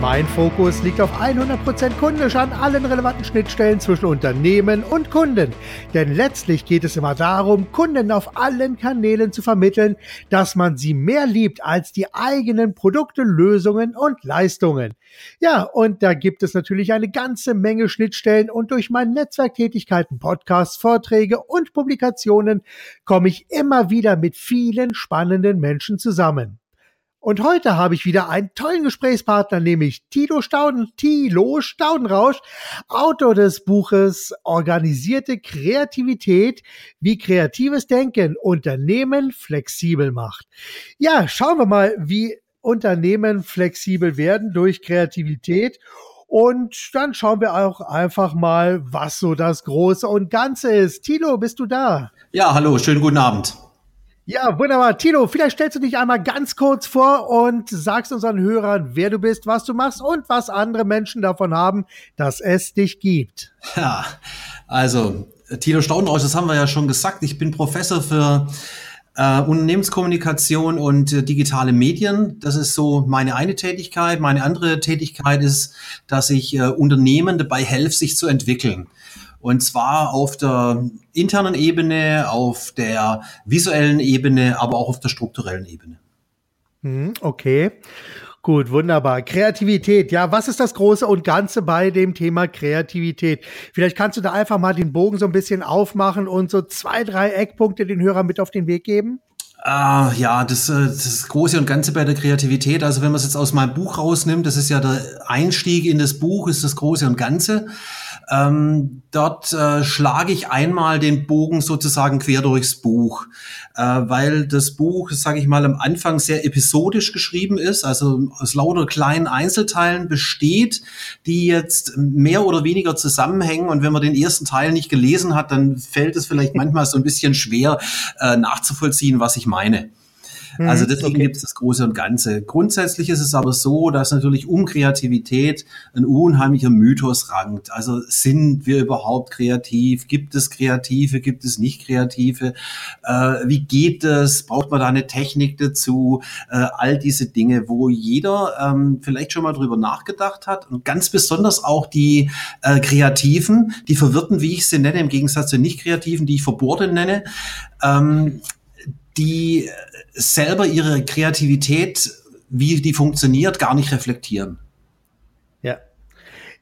Mein Fokus liegt auf 100% kundisch an allen relevanten Schnittstellen zwischen Unternehmen und Kunden. Denn letztlich geht es immer darum, Kunden auf allen Kanälen zu vermitteln, dass man sie mehr liebt als die eigenen Produkte, Lösungen und Leistungen. Ja, und da gibt es natürlich eine ganze Menge Schnittstellen und durch meine Netzwerktätigkeiten, Podcasts, Vorträge und Publikationen komme ich immer wieder mit vielen spannenden Menschen zusammen. Und heute habe ich wieder einen tollen Gesprächspartner, nämlich Tilo Stauden, Tilo Staudenrausch, Autor des Buches Organisierte Kreativität, wie kreatives Denken Unternehmen flexibel macht. Ja, schauen wir mal, wie Unternehmen flexibel werden durch Kreativität. Und dann schauen wir auch einfach mal, was so das Große und Ganze ist. Tilo, bist du da? Ja, hallo, schönen guten Abend. Ja, wunderbar. Tino, vielleicht stellst du dich einmal ganz kurz vor und sagst unseren Hörern, wer du bist, was du machst und was andere Menschen davon haben, dass es dich gibt. Ja, also Tino Staudenrausch, das haben wir ja schon gesagt. Ich bin Professor für äh, Unternehmenskommunikation und äh, digitale Medien. Das ist so meine eine Tätigkeit. Meine andere Tätigkeit ist, dass ich äh, Unternehmen dabei helfe, sich zu entwickeln. Und zwar auf der internen Ebene, auf der visuellen Ebene, aber auch auf der strukturellen Ebene. Mhm, okay. Gut, wunderbar. Kreativität. Ja, was ist das Große und Ganze bei dem Thema Kreativität? Vielleicht kannst du da einfach mal den Bogen so ein bisschen aufmachen und so zwei, drei Eckpunkte den Hörern mit auf den Weg geben. Ah, ja, das, äh, das Große und Ganze bei der Kreativität. Also wenn man es jetzt aus meinem Buch rausnimmt, das ist ja der Einstieg in das Buch, ist das Große und Ganze. Ähm, dort äh, schlage ich einmal den Bogen sozusagen quer durchs Buch, äh, weil das Buch, sage ich mal, am Anfang sehr episodisch geschrieben ist, also aus lauter kleinen Einzelteilen besteht, die jetzt mehr oder weniger zusammenhängen. Und wenn man den ersten Teil nicht gelesen hat, dann fällt es vielleicht manchmal so ein bisschen schwer äh, nachzuvollziehen, was ich meine. Also mhm, deswegen okay. gibt es das Große und Ganze. Grundsätzlich ist es aber so, dass natürlich um Kreativität ein unheimlicher Mythos rankt. Also sind wir überhaupt kreativ? Gibt es Kreative? Gibt es nicht Kreative? Äh, wie geht es? Braucht man da eine Technik dazu? Äh, all diese Dinge, wo jeder ähm, vielleicht schon mal drüber nachgedacht hat und ganz besonders auch die äh, Kreativen, die Verwirrten, wie ich sie nenne, im Gegensatz zu Nicht-Kreativen, die ich Verbohrte nenne, ähm, die selber ihre Kreativität, wie die funktioniert, gar nicht reflektieren.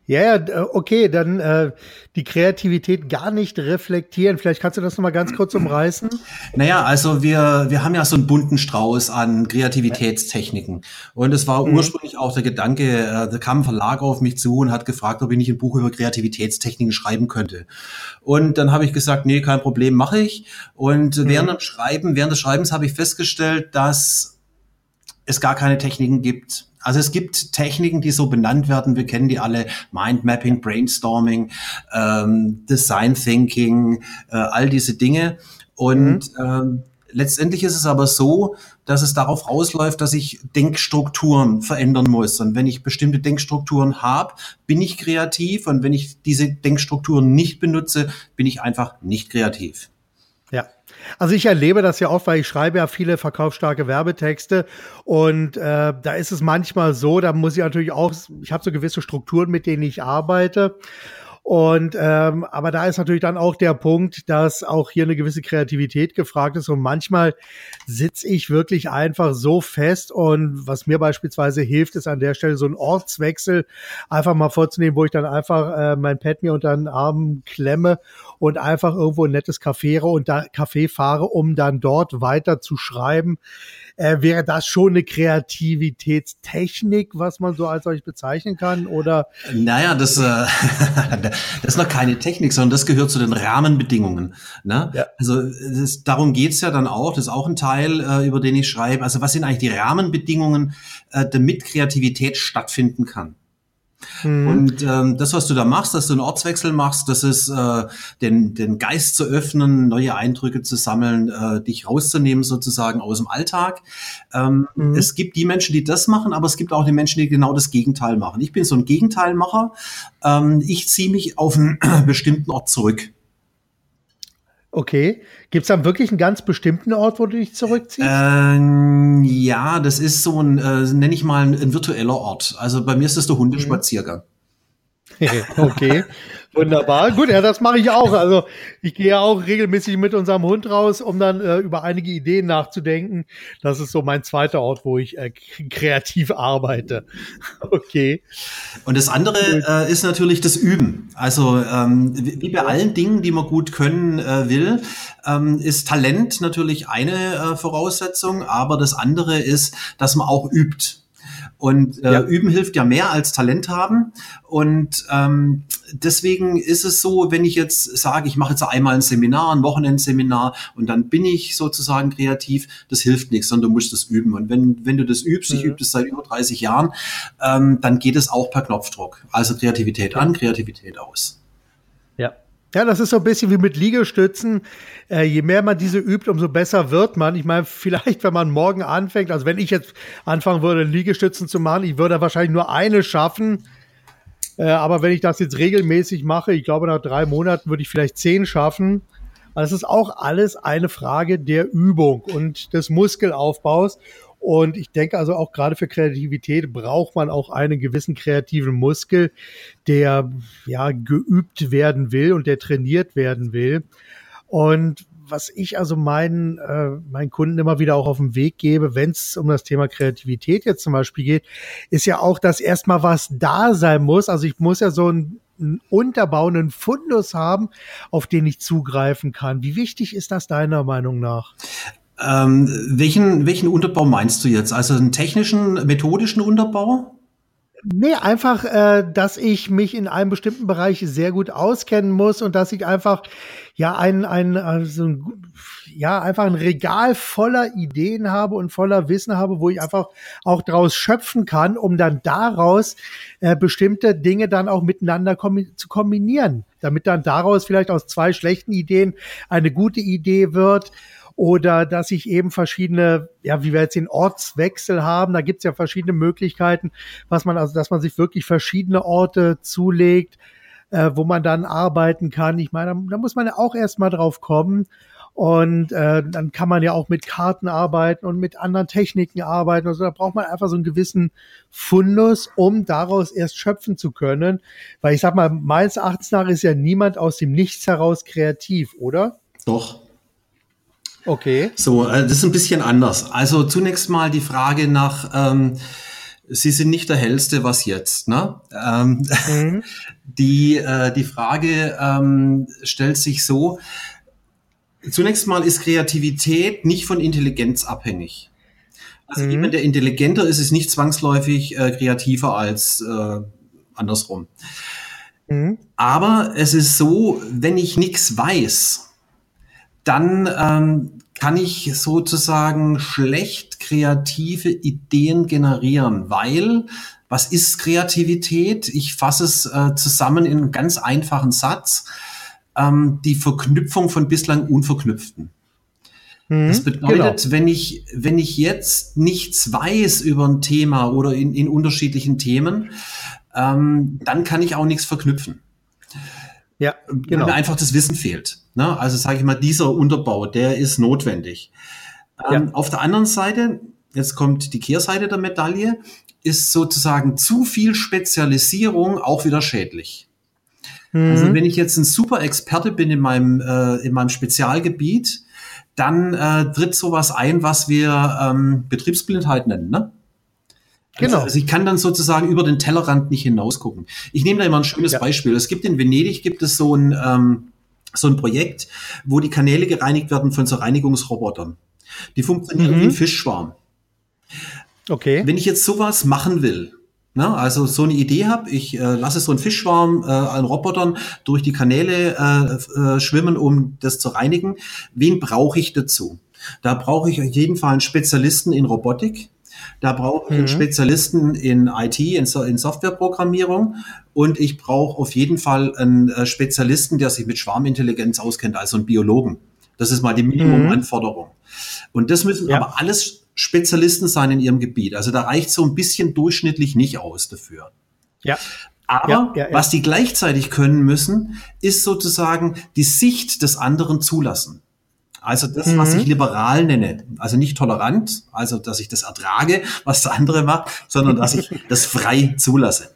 Ja, ja, äh, okay, dann äh, die Kreativität gar nicht reflektieren. Vielleicht kannst du das nochmal ganz kurz umreißen. Naja, also wir, wir haben ja so einen bunten Strauß an Kreativitätstechniken. Und es war mhm. ursprünglich auch der Gedanke, äh, da kam ein Verlag auf mich zu und hat gefragt, ob ich nicht ein Buch über Kreativitätstechniken schreiben könnte. Und dann habe ich gesagt, nee, kein Problem, mache ich. Und mhm. während dem Schreiben, während des Schreibens habe ich festgestellt, dass es gar keine Techniken gibt also es gibt Techniken, die so benannt werden. Wir kennen die alle: Mindmapping, Brainstorming, ähm, Design Thinking, äh, all diese Dinge. Und mhm. ähm, letztendlich ist es aber so, dass es darauf ausläuft, dass ich Denkstrukturen verändern muss. Und wenn ich bestimmte Denkstrukturen habe, bin ich kreativ. Und wenn ich diese Denkstrukturen nicht benutze, bin ich einfach nicht kreativ. Also ich erlebe das ja oft, weil ich schreibe ja viele verkaufsstarke Werbetexte und äh, da ist es manchmal so, da muss ich natürlich auch, ich habe so gewisse Strukturen, mit denen ich arbeite und ähm, aber da ist natürlich dann auch der Punkt, dass auch hier eine gewisse Kreativität gefragt ist. Und manchmal sitze ich wirklich einfach so fest. Und was mir beispielsweise hilft, ist an der Stelle so ein Ortswechsel einfach mal vorzunehmen, wo ich dann einfach äh, mein Pad mir unter den Arm klemme und einfach irgendwo ein nettes Café und da Café fahre, um dann dort weiter zu schreiben äh, wäre das schon eine Kreativitätstechnik, was man so als solch bezeichnen kann? Oder? Naja, das, äh, das ist noch keine Technik, sondern das gehört zu den Rahmenbedingungen. Ne? Ja. Also das, darum geht's ja dann auch, das ist auch ein Teil, äh, über den ich schreibe. Also was sind eigentlich die Rahmenbedingungen, äh, damit Kreativität stattfinden kann? Mhm. Und ähm, das, was du da machst, dass du einen Ortswechsel machst, das ist äh, den, den Geist zu öffnen, neue Eindrücke zu sammeln, äh, dich rauszunehmen sozusagen aus dem Alltag. Ähm, mhm. Es gibt die Menschen, die das machen, aber es gibt auch die Menschen, die genau das Gegenteil machen. Ich bin so ein Gegenteilmacher. Ähm, ich ziehe mich auf einen bestimmten Ort zurück. Okay. Gibt es dann wirklich einen ganz bestimmten Ort, wo du dich zurückziehst? Ähm, ja, das ist so ein, äh, nenne ich mal, ein, ein, virtueller Ort. Also bei mir ist das der Hundespaziergang. okay. Wunderbar. Gut, ja, das mache ich auch. Also ich gehe ja auch regelmäßig mit unserem Hund raus, um dann äh, über einige Ideen nachzudenken. Das ist so mein zweiter Ort, wo ich äh, kreativ arbeite. Okay. Und das andere äh, ist natürlich das Üben. Also ähm, wie bei allen Dingen, die man gut können äh, will, ähm, ist Talent natürlich eine äh, Voraussetzung, aber das andere ist, dass man auch übt. Und äh, ja. Üben hilft ja mehr als Talent haben. Und ähm, deswegen ist es so, wenn ich jetzt sage, ich mache jetzt einmal ein Seminar, ein Wochenendseminar und dann bin ich sozusagen kreativ, das hilft nichts, sondern du musst das üben. Und wenn, wenn du das übst, mhm. ich übe das seit über 30 Jahren, ähm, dann geht es auch per Knopfdruck. Also Kreativität an, Kreativität aus. Ja, ja, das ist so ein bisschen wie mit Liegestützen. Äh, je mehr man diese übt, umso besser wird man. Ich meine, vielleicht, wenn man morgen anfängt, also wenn ich jetzt anfangen würde, Liegestützen zu machen, ich würde wahrscheinlich nur eine schaffen. Äh, aber wenn ich das jetzt regelmäßig mache, ich glaube, nach drei Monaten würde ich vielleicht zehn schaffen. Also es ist auch alles eine Frage der Übung und des Muskelaufbaus. Und ich denke also auch gerade für Kreativität braucht man auch einen gewissen kreativen Muskel, der ja geübt werden will und der trainiert werden will. Und was ich also meinen, äh, meinen Kunden immer wieder auch auf den Weg gebe, wenn es um das Thema Kreativität jetzt zum Beispiel geht, ist ja auch, dass erstmal was da sein muss. Also ich muss ja so ein einen unterbauenden Fundus haben, auf den ich zugreifen kann. Wie wichtig ist das deiner Meinung nach? Ähm, welchen, welchen Unterbau meinst du jetzt? Also einen technischen, methodischen Unterbau? Nee, einfach, äh, dass ich mich in einem bestimmten Bereich sehr gut auskennen muss und dass ich einfach ja ein, ein, also, ja, einfach ein Regal voller Ideen habe und voller Wissen habe, wo ich einfach auch daraus schöpfen kann, um dann daraus äh, bestimmte Dinge dann auch miteinander kombi zu kombinieren, damit dann daraus vielleicht aus zwei schlechten Ideen eine gute Idee wird oder dass ich eben verschiedene, ja, wie wir jetzt den Ortswechsel haben, da gibt's ja verschiedene Möglichkeiten, was man, also dass man sich wirklich verschiedene Orte zulegt, äh, wo man dann arbeiten kann. Ich meine, da, da muss man ja auch erstmal drauf kommen. Und äh, dann kann man ja auch mit Karten arbeiten und mit anderen Techniken arbeiten. Also da braucht man einfach so einen gewissen Fundus, um daraus erst schöpfen zu können. Weil ich sag mal, meines Erachtens nach ist ja niemand aus dem Nichts heraus kreativ, oder? Doch. Okay. So, äh, das ist ein bisschen anders. Also zunächst mal die Frage nach, ähm, Sie sind nicht der hellste, was jetzt, ne? Ähm, mhm. Die äh, die Frage ähm, stellt sich so: Zunächst mal ist Kreativität nicht von Intelligenz abhängig. Also mhm. jemand, der intelligenter ist, ist nicht zwangsläufig äh, kreativer als äh, andersrum. Mhm. Aber es ist so, wenn ich nichts weiß, dann ähm, kann ich sozusagen schlecht kreative Ideen generieren, weil was ist Kreativität? Ich fasse es äh, zusammen in einem ganz einfachen Satz. Ähm, die Verknüpfung von bislang Unverknüpften. Mhm, das bedeutet, genau. wenn ich, wenn ich jetzt nichts weiß über ein Thema oder in, in unterschiedlichen Themen, ähm, dann kann ich auch nichts verknüpfen. Ja, genau. Weil mir einfach das Wissen fehlt. Ne? Also sage ich mal, dieser Unterbau, der ist notwendig. Ähm, Auf der anderen Seite, jetzt kommt die Kehrseite der Medaille, ist sozusagen zu viel Spezialisierung auch wieder schädlich. Mhm. Also wenn ich jetzt ein super Experte bin in meinem, äh, in meinem Spezialgebiet, dann äh, tritt sowas ein, was wir ähm, Betriebsblindheit nennen. Ne? Also, genau. Also ich kann dann sozusagen über den Tellerrand nicht hinausgucken. Ich nehme da immer ein schönes ja. Beispiel. Es gibt in Venedig gibt es so ein ähm, so ein Projekt, wo die Kanäle gereinigt werden von so Reinigungsrobotern. Die funktionieren mhm. wie ein Fischschwarm. Okay. Wenn ich jetzt sowas machen will, ne, also so eine Idee habe, ich äh, lasse so einen Fischschwarm äh, an Robotern durch die Kanäle äh, äh, schwimmen, um das zu reinigen, wen brauche ich dazu? Da brauche ich auf jeden Fall einen Spezialisten in Robotik, da brauche ich mhm. einen Spezialisten in IT, in, so in Softwareprogrammierung und ich brauche auf jeden Fall einen äh, Spezialisten, der sich mit Schwarmintelligenz auskennt, also einen Biologen. Das ist mal die Minimumanforderung. Mhm. Und das müssen ja. aber alles Spezialisten sein in ihrem Gebiet. Also da reicht so ein bisschen durchschnittlich nicht aus dafür. Ja. Aber ja, ja, ja. was die gleichzeitig können müssen, ist sozusagen die Sicht des anderen zulassen. Also das, mhm. was ich liberal nenne, also nicht tolerant, also dass ich das ertrage, was der andere macht, sondern dass ich das frei zulasse.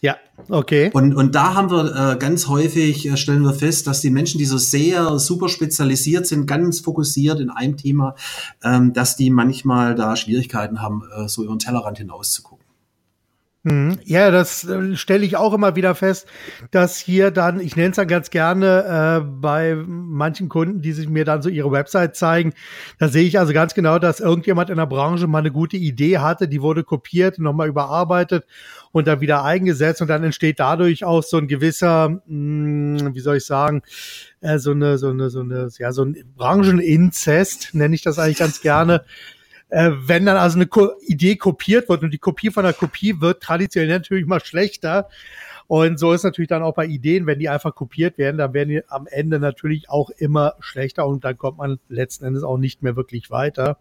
Ja, okay. Und, und da haben wir äh, ganz häufig, äh, stellen wir fest, dass die Menschen, die so sehr super spezialisiert sind, ganz fokussiert in einem Thema, ähm, dass die manchmal da Schwierigkeiten haben, äh, so über den Tellerrand hinaus zu gucken. Mhm. Ja, das äh, stelle ich auch immer wieder fest, dass hier dann, ich nenne es dann ganz gerne äh, bei manchen Kunden, die sich mir dann so ihre Website zeigen, da sehe ich also ganz genau, dass irgendjemand in der Branche mal eine gute Idee hatte, die wurde kopiert, nochmal überarbeitet und dann wieder eingesetzt und dann entsteht dadurch auch so ein gewisser, mh, hm, wie soll ich sagen, äh, so eine, so eine, so eine, ja, so ein Brancheninzest, nenne ich das eigentlich ganz gerne äh, wenn dann also eine Ko Idee kopiert wird und die Kopie von der Kopie wird traditionell natürlich mal schlechter. Und so ist natürlich dann auch bei Ideen, wenn die einfach kopiert werden, dann werden die am Ende natürlich auch immer schlechter und dann kommt man letzten Endes auch nicht mehr wirklich weiter.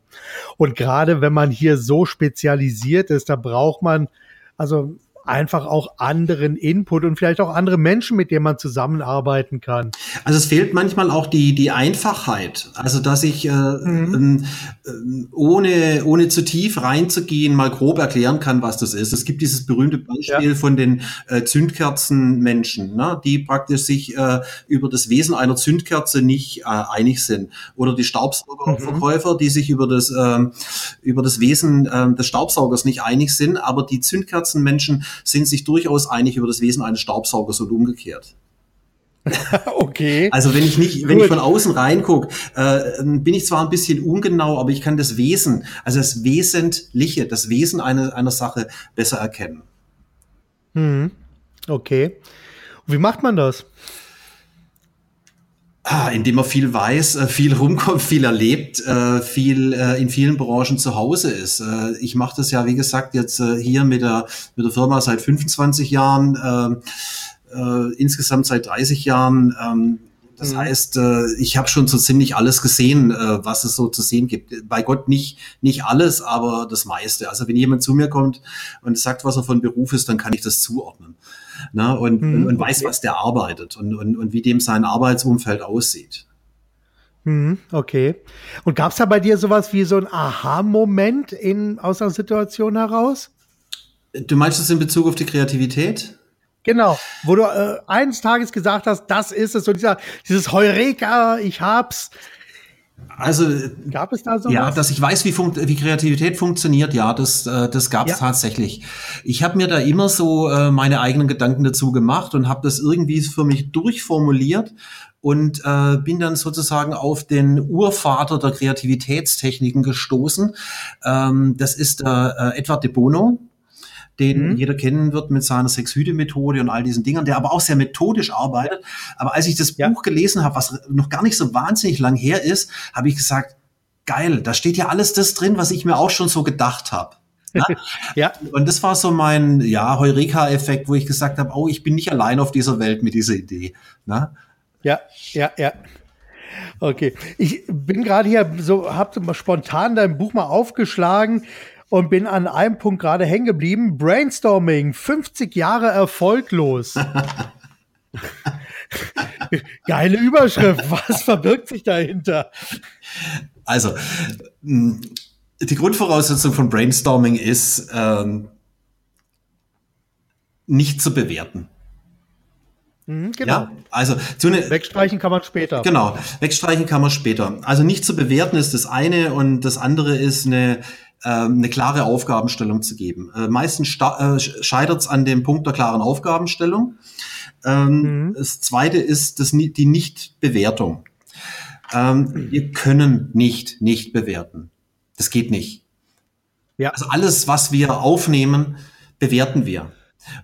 Und gerade wenn man hier so spezialisiert ist, da braucht man, also einfach auch anderen Input und vielleicht auch andere Menschen, mit denen man zusammenarbeiten kann. Also es fehlt manchmal auch die, die Einfachheit. Also dass ich äh, mhm. äh, ohne, ohne zu tief reinzugehen mal grob erklären kann, was das ist. Es gibt dieses berühmte Beispiel ja. von den äh, Zündkerzenmenschen, ne, die praktisch sich äh, über das Wesen einer Zündkerze nicht äh, einig sind. Oder die Staubsaugerverkäufer, mhm. die sich über das, äh, über das Wesen äh, des Staubsaugers nicht einig sind, aber die Zündkerzenmenschen sind sich durchaus einig über das Wesen eines Staubsaugers und umgekehrt. okay. Also wenn ich nicht, wenn Gut. ich von außen reingucke, äh, bin ich zwar ein bisschen ungenau, aber ich kann das Wesen, also das Wesentliche, das Wesen einer, einer Sache besser erkennen. Hm. Okay. Und wie macht man das? Ah, indem man viel weiß, äh, viel rumkommt, viel erlebt, äh, viel äh, in vielen Branchen zu Hause ist. Ich mache das ja, wie gesagt, jetzt hier mit der, mit der Firma seit 25 Jahren, insgesamt seit 30 Jahren. Ähm, das mhm. heißt, ich habe schon so ziemlich alles gesehen, was es so zu sehen gibt. Bei Gott nicht, nicht alles, aber das meiste. Also wenn jemand zu mir kommt und sagt, was er von Beruf ist, dann kann ich das zuordnen ne? und, mhm, und, weiß, was der arbeitet und, und, und wie dem sein Arbeitsumfeld aussieht. Mhm, okay. Und gab es da bei dir sowas wie so ein Aha-Moment in aus einer Situation heraus? Du meinst das in Bezug auf die Kreativität? Genau, wo du äh, eines Tages gesagt hast, das ist es, so dieser, dieses Heureka, ich hab's, also gab es da so Ja, dass ich weiß, wie, wie Kreativität funktioniert, ja, das, äh, das gab es ja. tatsächlich. Ich habe mir da immer so äh, meine eigenen Gedanken dazu gemacht und habe das irgendwie für mich durchformuliert und äh, bin dann sozusagen auf den Urvater der Kreativitätstechniken gestoßen. Ähm, das ist äh, Edward de Bono den mhm. jeder kennen wird mit seiner Sechs-Hüte-Methode und all diesen Dingern, der aber auch sehr methodisch arbeitet. Aber als ich das ja. Buch gelesen habe, was noch gar nicht so wahnsinnig lang her ist, habe ich gesagt, geil, da steht ja alles das drin, was ich mir auch schon so gedacht habe. Ja? ja. Und das war so mein ja, Heureka-Effekt, wo ich gesagt habe, oh, ich bin nicht allein auf dieser Welt mit dieser Idee. Na? Ja, ja, ja. Okay. Ich bin gerade hier so, habe spontan dein Buch mal aufgeschlagen und bin an einem Punkt gerade hängen geblieben. Brainstorming, 50 Jahre erfolglos. Geile Überschrift. Was verbirgt sich dahinter? Also, hm, die Grundvoraussetzung von Brainstorming ist, ähm, nicht zu bewerten. Mhm, genau. Ja, also so eine, wegstreichen kann man später. Genau, wegstreichen kann man später. Also nicht zu bewerten ist das eine und das andere ist eine eine klare Aufgabenstellung zu geben. Äh, meistens äh, scheitert es an dem Punkt der klaren Aufgabenstellung. Ähm, mhm. Das zweite ist das, die Nichtbewertung. Ähm, wir können nicht nicht bewerten. Das geht nicht. Ja. Also alles, was wir aufnehmen, bewerten wir.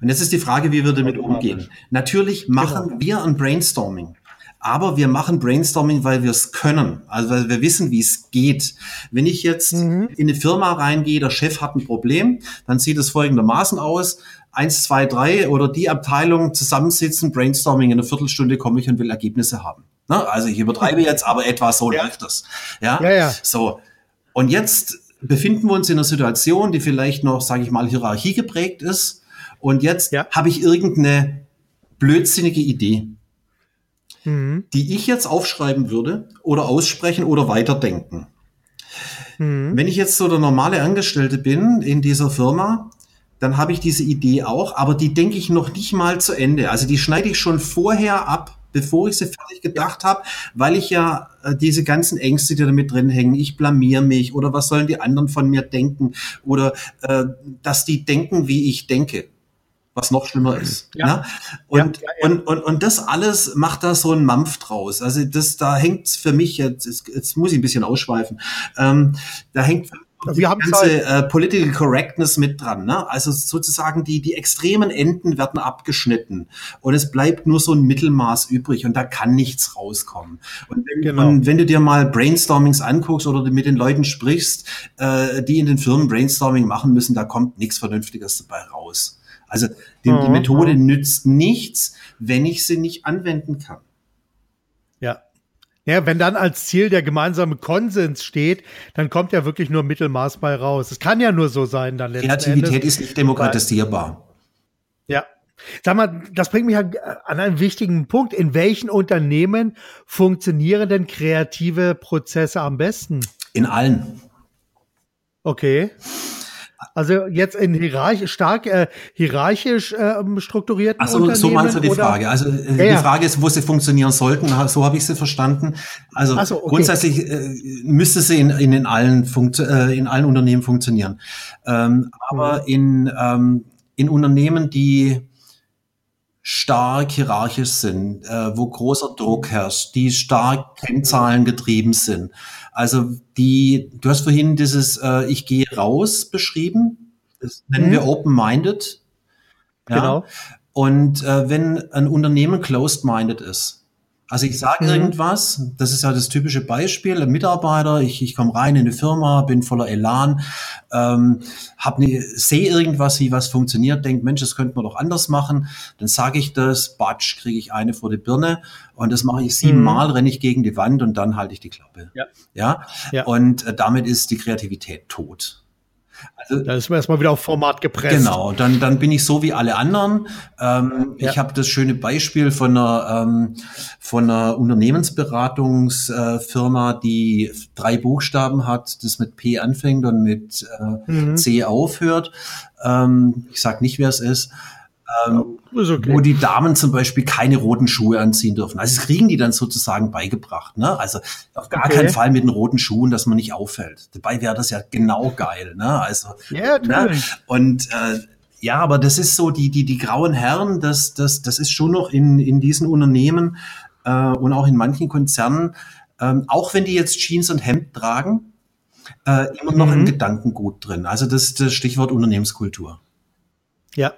Und jetzt ist die Frage, wie wir damit umgehen. Natürlich machen genau. wir ein Brainstorming. Aber wir machen Brainstorming, weil wir es können, also weil wir wissen, wie es geht. Wenn ich jetzt mhm. in eine Firma reingehe, der Chef hat ein Problem, dann sieht es folgendermaßen aus. Eins, zwei, drei oder die Abteilung zusammensitzen, Brainstorming in einer Viertelstunde komme ich und will Ergebnisse haben. Ne? Also ich übertreibe jetzt, aber etwa so ja. läuft das. Ja? ja, ja. So. Und jetzt befinden wir uns in einer Situation, die vielleicht noch, sage ich mal, Hierarchie geprägt ist Und jetzt ja. habe ich irgendeine blödsinnige Idee, mhm. die ich jetzt aufschreiben würde oder aussprechen oder weiterdenken. Mhm. Wenn ich jetzt so der normale Angestellte bin in dieser Firma, dann habe ich diese Idee auch, aber die denke ich noch nicht mal zu Ende. Also die schneide ich schon vorher ab, bevor ich sie fertig gedacht habe, weil ich ja äh, diese ganzen Ängste, die damit drin hängen, ich blamier mich oder was sollen die anderen von mir denken oder äh, dass die denken, wie ich denke was noch schlimmer ist. Ja. Ne? Und, ja, ja, Und, und, und das alles macht da so ein Mampf draus. Also das, da hängt für mich, jetzt, jetzt muss ich ein bisschen ausschweifen, ähm, da hängt die ganze äh, Political Correctness mit dran. Ne? Also sozusagen die, die extremen Enden werden abgeschnitten und es bleibt nur so ein Mittelmaß übrig und da kann nichts rauskommen. Und wenn, genau. und wenn du dir mal Brainstormings anguckst oder mit den Leuten sprichst, äh, die in den Firmen Brainstorming machen müssen, da kommt nichts Vernünftiges dabei raus. Also die, mhm. die Methode nützt nichts, wenn ich sie nicht anwenden kann. Ja. Ja, wenn dann als Ziel der gemeinsame Konsens steht, dann kommt ja wirklich nur Mittelmaß bei raus. Es kann ja nur so sein dann Kreativität Endes. ist nicht demokratisierbar. Ja. Sag mal, das bringt mich an einen wichtigen Punkt. In welchen Unternehmen funktionieren denn kreative Prozesse am besten? In allen. Okay. Also jetzt in hierarchisch, stark äh, hierarchisch äh, strukturierten Ach so, so meinst du die oder? Frage. Also äh, ja, die Frage ist, wo sie funktionieren sollten. So habe ich sie verstanden. Also so, okay. grundsätzlich äh, müsste sie in, in, in, allen Funkt äh, in allen Unternehmen funktionieren. Ähm, aber mhm. in, ähm, in Unternehmen, die stark hierarchisch sind, äh, wo großer Druck herrscht, die stark Kennzahlen getrieben sind, also die, du hast vorhin dieses äh, Ich gehe raus beschrieben. Das nennen mhm. wir open-minded. Ja? Genau. Und äh, wenn ein Unternehmen closed-minded ist, also ich sage mhm. irgendwas, das ist ja das typische Beispiel, ein Mitarbeiter, ich, ich komme rein in eine Firma, bin voller Elan, ähm, hab ne, sehe irgendwas, wie was funktioniert, denke, Mensch, das könnte man doch anders machen, dann sage ich das, batsch, kriege ich eine vor die Birne und das mache ich siebenmal, mhm. renne ich gegen die Wand und dann halte ich die Klappe. Ja. ja? ja. Und äh, damit ist die Kreativität tot. Also, da ist man erstmal wieder auf Format gepresst. Genau, dann, dann bin ich so wie alle anderen. Ähm, ja. Ich habe das schöne Beispiel von einer, ähm, von einer Unternehmensberatungsfirma, äh, die drei Buchstaben hat, das mit P anfängt und mit äh, mhm. C aufhört. Ähm, ich sage nicht, wer es ist ähm, okay. wo die Damen zum Beispiel keine roten Schuhe anziehen dürfen. Also das kriegen die dann sozusagen beigebracht. Ne? Also auf gar okay. keinen Fall mit den roten Schuhen, dass man nicht auffällt. Dabei wäre das ja genau geil. Ne? Also, ja, ne? Und äh, ja, aber das ist so, die, die, die grauen Herren, das, das, das ist schon noch in, in diesen Unternehmen äh, und auch in manchen Konzernen, ähm, auch wenn die jetzt Jeans und Hemd tragen, äh, immer noch mhm. im Gedankengut drin. Also das ist das Stichwort Unternehmenskultur. Ja,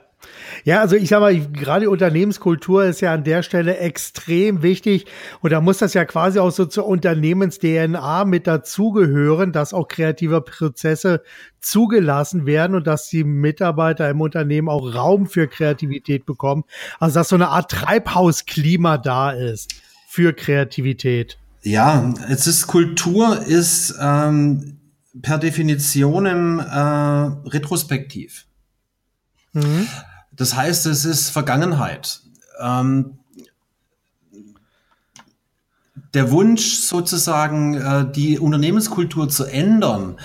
ja, also ich sag mal, gerade Unternehmenskultur ist ja an der Stelle extrem wichtig und da muss das ja quasi auch so zur Unternehmens-DNA mit dazugehören, dass auch kreative Prozesse zugelassen werden und dass die Mitarbeiter im Unternehmen auch Raum für Kreativität bekommen. Also dass so eine Art Treibhausklima da ist für Kreativität. Ja, es ist Kultur ist ähm, per Definition äh, retrospektiv. Mhm. Das heißt, es ist Vergangenheit. Ähm, der Wunsch sozusagen, äh, die Unternehmenskultur zu ändern,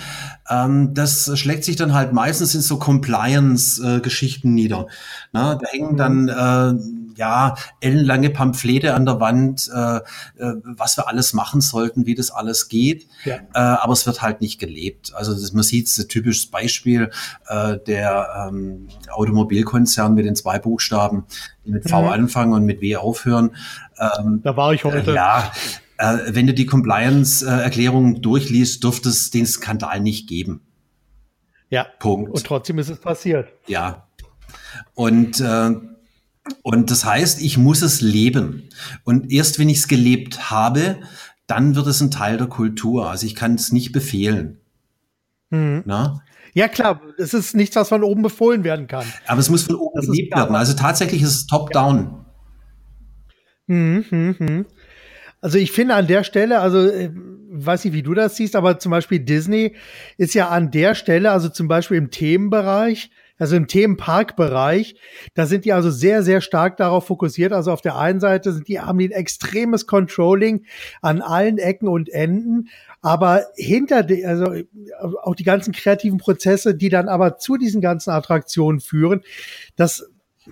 ähm, das schlägt sich dann halt meistens in so Compliance-Geschichten äh, nieder. Na, da hängen mhm. dann äh, ja, ellenlange Pamphlete an der Wand, äh, äh, was wir alles machen sollten, wie das alles geht. Ja. Äh, aber es wird halt nicht gelebt. Also das, man sieht es, ein typisches Beispiel, äh, der ähm, Automobilkonzern mit den zwei Buchstaben, die mit V mhm. anfangen und mit W aufhören. Ähm, da war ich heute. Äh, ja, äh, wenn du die Compliance-Erklärung durchliest, dürfte es den Skandal nicht geben. Ja. Punkt. Und trotzdem ist es passiert. Ja. Und äh, und das heißt, ich muss es leben. Und erst wenn ich es gelebt habe, dann wird es ein Teil der Kultur. Also ich kann es nicht befehlen. Mhm. Na? Ja, klar, es ist nichts, was von oben befohlen werden kann. Aber es muss von oben das gelebt werden. Also tatsächlich ist es top-down. Ja. Mhm, mhm, mhm. Also ich finde an der Stelle, also äh, weiß nicht, wie du das siehst, aber zum Beispiel Disney ist ja an der Stelle, also zum Beispiel im Themenbereich, also im Themenparkbereich, da sind die also sehr, sehr stark darauf fokussiert. Also auf der einen Seite sind die, haben die ein extremes Controlling an allen Ecken und Enden. Aber hinter, die, also auch die ganzen kreativen Prozesse, die dann aber zu diesen ganzen Attraktionen führen, das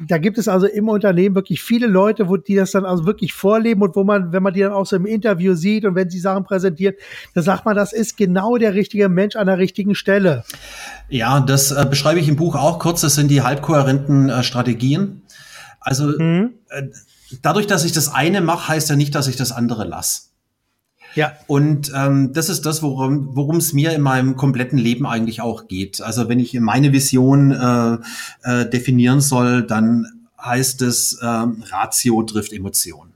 da gibt es also im Unternehmen wirklich viele Leute, wo die das dann also wirklich vorleben und wo man, wenn man die dann auch so im Interview sieht und wenn sie Sachen präsentieren, da sagt man, das ist genau der richtige Mensch an der richtigen Stelle. Ja, das äh, beschreibe ich im Buch auch kurz. Das sind die halbkohärenten äh, Strategien. Also mhm. äh, dadurch, dass ich das eine mache, heißt ja nicht, dass ich das andere lasse. Ja. Und ähm, das ist das, worum es mir in meinem kompletten Leben eigentlich auch geht. Also wenn ich meine Vision äh, äh, definieren soll, dann heißt es, äh, Ratio trifft Emotion.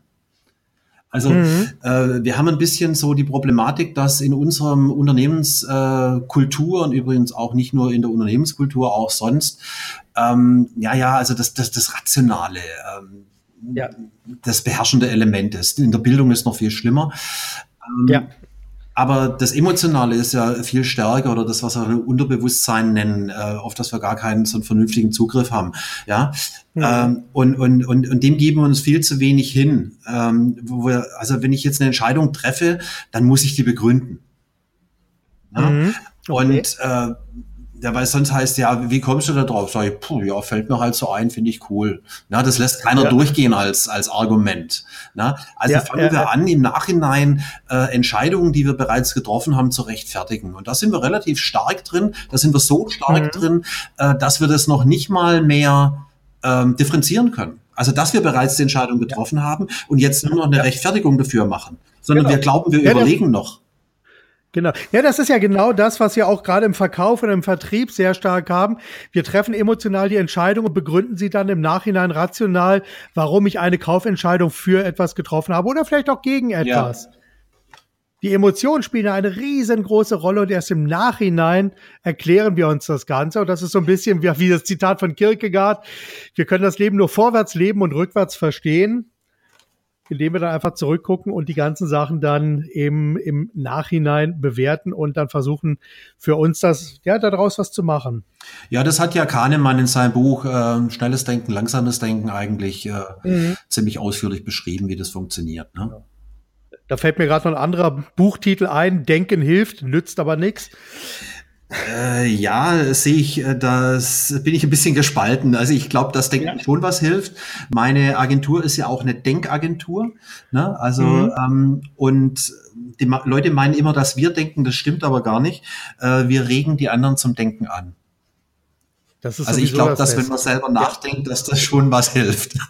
Also mhm. äh, wir haben ein bisschen so die Problematik, dass in unserem Unternehmenskultur äh, und übrigens auch nicht nur in der Unternehmenskultur, auch sonst, ähm, ja, ja, also das, das, das Rationale, ähm, ja. das beherrschende Element ist. In der Bildung ist noch viel schlimmer. Ähm, ja. Aber das Emotionale ist ja viel stärker oder das, was wir Unterbewusstsein nennen, äh, auf das wir gar keinen so einen vernünftigen Zugriff haben. Ja. ja. Ähm, und, und, und, und dem geben wir uns viel zu wenig hin. Ähm, wo wir, also wenn ich jetzt eine Entscheidung treffe, dann muss ich die begründen. Ja? Mhm. Okay. Und äh, ja, weil sonst heißt ja, wie kommst du da drauf? Sag ich, puh, ja, fällt mir halt so ein, finde ich cool. Na, das lässt keiner ja. durchgehen als, als Argument. Na, also ja, fangen ja, wir an, im Nachhinein äh, Entscheidungen, die wir bereits getroffen haben, zu rechtfertigen. Und da sind wir relativ stark drin. Da sind wir so stark mhm. drin, äh, dass wir das noch nicht mal mehr ähm, differenzieren können. Also, dass wir bereits die Entscheidung getroffen haben und jetzt nur noch eine Rechtfertigung dafür machen. Sondern genau. wir glauben, wir überlegen noch. Genau. Ja, das ist ja genau das, was wir auch gerade im Verkauf und im Vertrieb sehr stark haben. Wir treffen emotional die Entscheidung und begründen sie dann im Nachhinein rational, warum ich eine Kaufentscheidung für etwas getroffen habe oder vielleicht auch gegen etwas. Ja. Die Emotionen spielen eine riesengroße Rolle und erst im Nachhinein erklären wir uns das Ganze. Und das ist so ein bisschen wie, wie das Zitat von Kierkegaard. Wir können das Leben nur vorwärts leben und rückwärts verstehen indem wir dann einfach zurückgucken und die ganzen Sachen dann eben im Nachhinein bewerten und dann versuchen, für uns das, ja, daraus was zu machen. Ja, das hat ja Kahnemann in seinem Buch äh, Schnelles Denken, Langsames Denken eigentlich äh, mhm. ziemlich ausführlich beschrieben, wie das funktioniert. Ne? Da fällt mir gerade noch ein anderer Buchtitel ein, Denken hilft, nützt aber nichts. Äh, ja, sehe ich, äh, das bin ich ein bisschen gespalten. Also ich glaube, dass Denken ja. schon was hilft. Meine Agentur ist ja auch eine Denkagentur. Ne? Also mhm. ähm, und die Leute meinen immer, dass wir denken, das stimmt aber gar nicht. Äh, wir regen die anderen zum Denken an. also ich glaube, dass wenn man selber nachdenkt, dass das schon was hilft.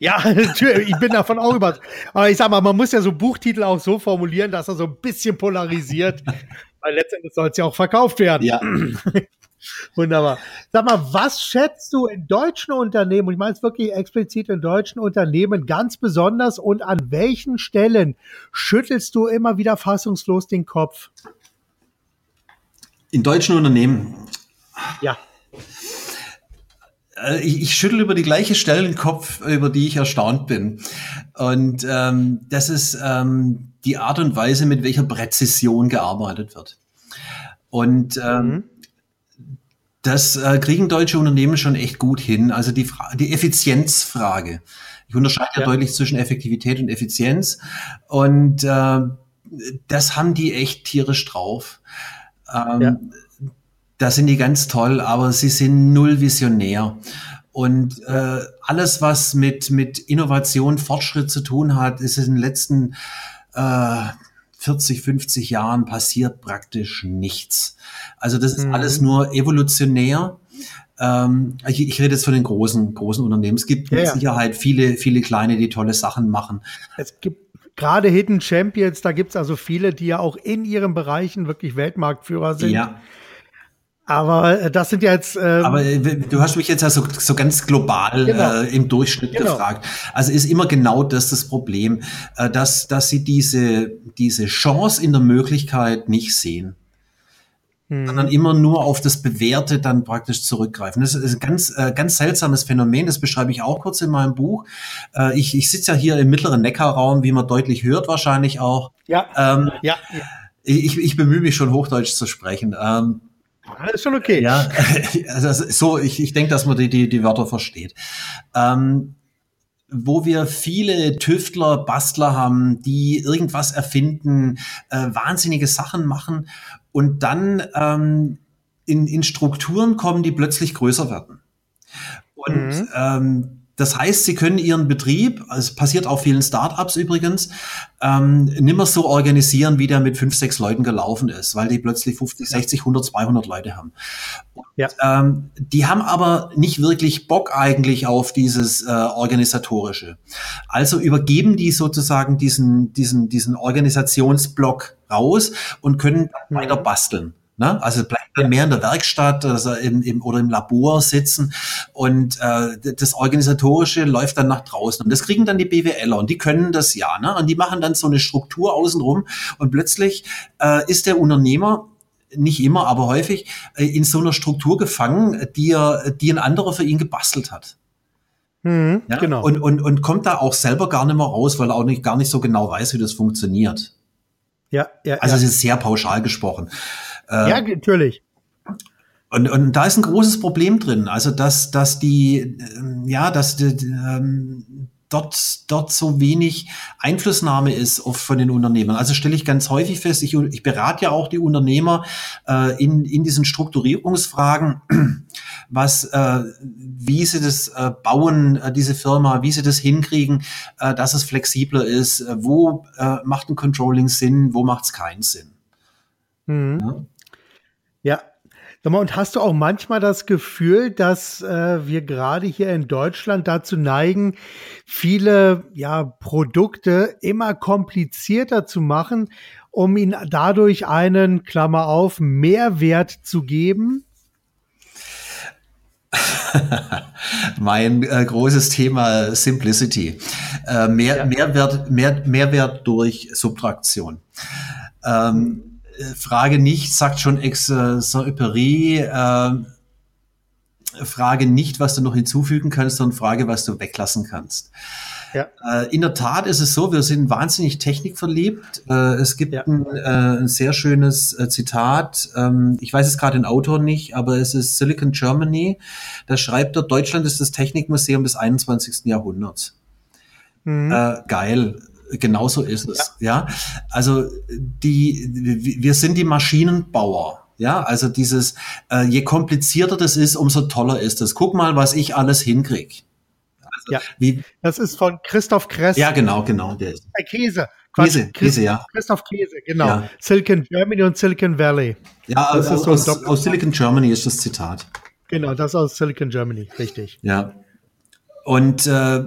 Ja, natürlich, ich bin davon auch über. Aber ich sag mal, man muss ja so Buchtitel auch so formulieren, dass er so ein bisschen polarisiert. Weil letztendlich soll es ja auch verkauft werden. Ja. Wunderbar. Sag mal, was schätzt du in deutschen Unternehmen, und ich meine es wirklich explizit in deutschen Unternehmen ganz besonders und an welchen Stellen schüttelst du immer wieder fassungslos den Kopf? In deutschen Unternehmen? Ja. Äh, ich, ich schüttel über die gleiche Stelle den Kopf, über die ich erstaunt bin. Und ähm, das ist ähm, die Art und Weise, mit welcher Präzision gearbeitet wird. Und ähm, mhm. das äh, kriegen deutsche Unternehmen schon echt gut hin. Also die, Fra die Effizienzfrage. Ich unterscheide ja. ja deutlich zwischen Effektivität und Effizienz. Und äh, das haben die echt tierisch drauf. Ähm, ja. Da sind die ganz toll, aber sie sind null visionär. Und äh, alles, was mit, mit Innovation, Fortschritt zu tun hat, ist in den letzten äh, 40, 50 Jahren passiert praktisch nichts. Also das ist mhm. alles nur evolutionär. Ähm, ich, ich, rede jetzt von den großen, großen Unternehmen. Es gibt ja, mit Sicherheit viele, viele kleine, die tolle Sachen machen. Es gibt gerade Hidden Champions, da gibt es also viele, die ja auch in ihren Bereichen wirklich Weltmarktführer sind. Ja. Aber äh, das sind ja jetzt. Ähm, Aber äh, du hast mich jetzt ja so, so ganz global genau. äh, im Durchschnitt genau. gefragt. Also ist immer genau das das Problem, äh, dass, dass sie diese, diese Chance in der Möglichkeit nicht sehen. Hm. sondern immer nur auf das Bewährte dann praktisch zurückgreifen. Das ist ein ganz, äh, ganz seltsames Phänomen, das beschreibe ich auch kurz in meinem Buch. Äh, ich ich sitze ja hier im mittleren Neckarraum, wie man deutlich hört wahrscheinlich auch. Ja, ähm, ja. Ich, ich bemühe mich schon Hochdeutsch zu sprechen. Ähm, Ist schon okay. Ja, also so, ich, ich denke, dass man die, die, die Wörter versteht. Ähm, wo wir viele Tüftler, Bastler haben, die irgendwas erfinden, äh, wahnsinnige Sachen machen und dann ähm, in, in Strukturen kommen, die plötzlich größer werden. Und mhm. ähm, das heißt, sie können ihren Betrieb, es passiert auch vielen Startups übrigens, ähm, nimmer so organisieren, wie der mit fünf, sechs Leuten gelaufen ist, weil die plötzlich 50, 60, 100, 200 Leute haben. Und, ja. ähm, die haben aber nicht wirklich Bock eigentlich auf dieses äh, organisatorische. Also übergeben die sozusagen diesen diesen diesen Organisationsblock raus und können mhm. weiter basteln. Ne? Also bleibt dann mehr in der Werkstatt also im, im, oder im Labor sitzen und äh, das Organisatorische läuft dann nach draußen. Und das kriegen dann die BWLer und die können das ja. Ne? Und die machen dann so eine Struktur außenrum und plötzlich äh, ist der Unternehmer nicht immer, aber häufig äh, in so einer Struktur gefangen, die, er, die ein anderer für ihn gebastelt hat. Mhm, ja? Genau. Und, und, und kommt da auch selber gar nicht mehr raus, weil er auch nicht, gar nicht so genau weiß, wie das funktioniert. Ja, ja. Also es ist sehr pauschal gesprochen. Äh, ja, natürlich. Und, und da ist ein großes Problem drin. Also, dass, dass die, ähm, ja, dass die, ähm, dort, dort so wenig Einflussnahme ist oft von den Unternehmern. Also stelle ich ganz häufig fest, ich, ich berate ja auch die Unternehmer äh, in, in diesen Strukturierungsfragen, was, äh, wie sie das äh, bauen, äh, diese Firma, wie sie das hinkriegen, äh, dass es flexibler ist, äh, wo äh, macht ein Controlling Sinn, wo macht es keinen Sinn. Mhm. Ja. Und hast du auch manchmal das Gefühl, dass äh, wir gerade hier in Deutschland dazu neigen, viele ja, Produkte immer komplizierter zu machen, um ihnen dadurch einen, Klammer auf, Mehrwert zu geben? mein äh, großes Thema Simplicity. Äh, mehr, ja. Mehrwert, mehr, Mehrwert durch Subtraktion. Ähm, äh, Frage nicht, sagt schon Ex äh, Saint-Exupéry, äh, Frage nicht, was du noch hinzufügen kannst, sondern Frage, was du weglassen kannst. Ja. Äh, in der Tat ist es so, wir sind wahnsinnig technikverliebt. Äh, es gibt ja. ein, äh, ein, sehr schönes Zitat. Ähm, ich weiß jetzt gerade den Autor nicht, aber es ist Silicon Germany. Da schreibt er, Deutschland ist das Technikmuseum des 21. Jahrhunderts. Mhm. geil genauso ist es. Ja. ja, also die, wir sind die Maschinenbauer. Ja, also dieses, äh, je komplizierter das ist, umso toller ist es. Guck mal, was ich alles hinkrieg. Also, ja, wie, das ist von Christoph Kress. Ja, genau, genau. Der ist. Äh, Käse. Käse, Käse, ja. Christoph Käse, genau. Ja. Silicon Germany und Silicon Valley. Ja, das also ist so aus, aus Silicon Germany ist das Zitat. Genau, das aus Silicon Germany, richtig. Ja. Und äh,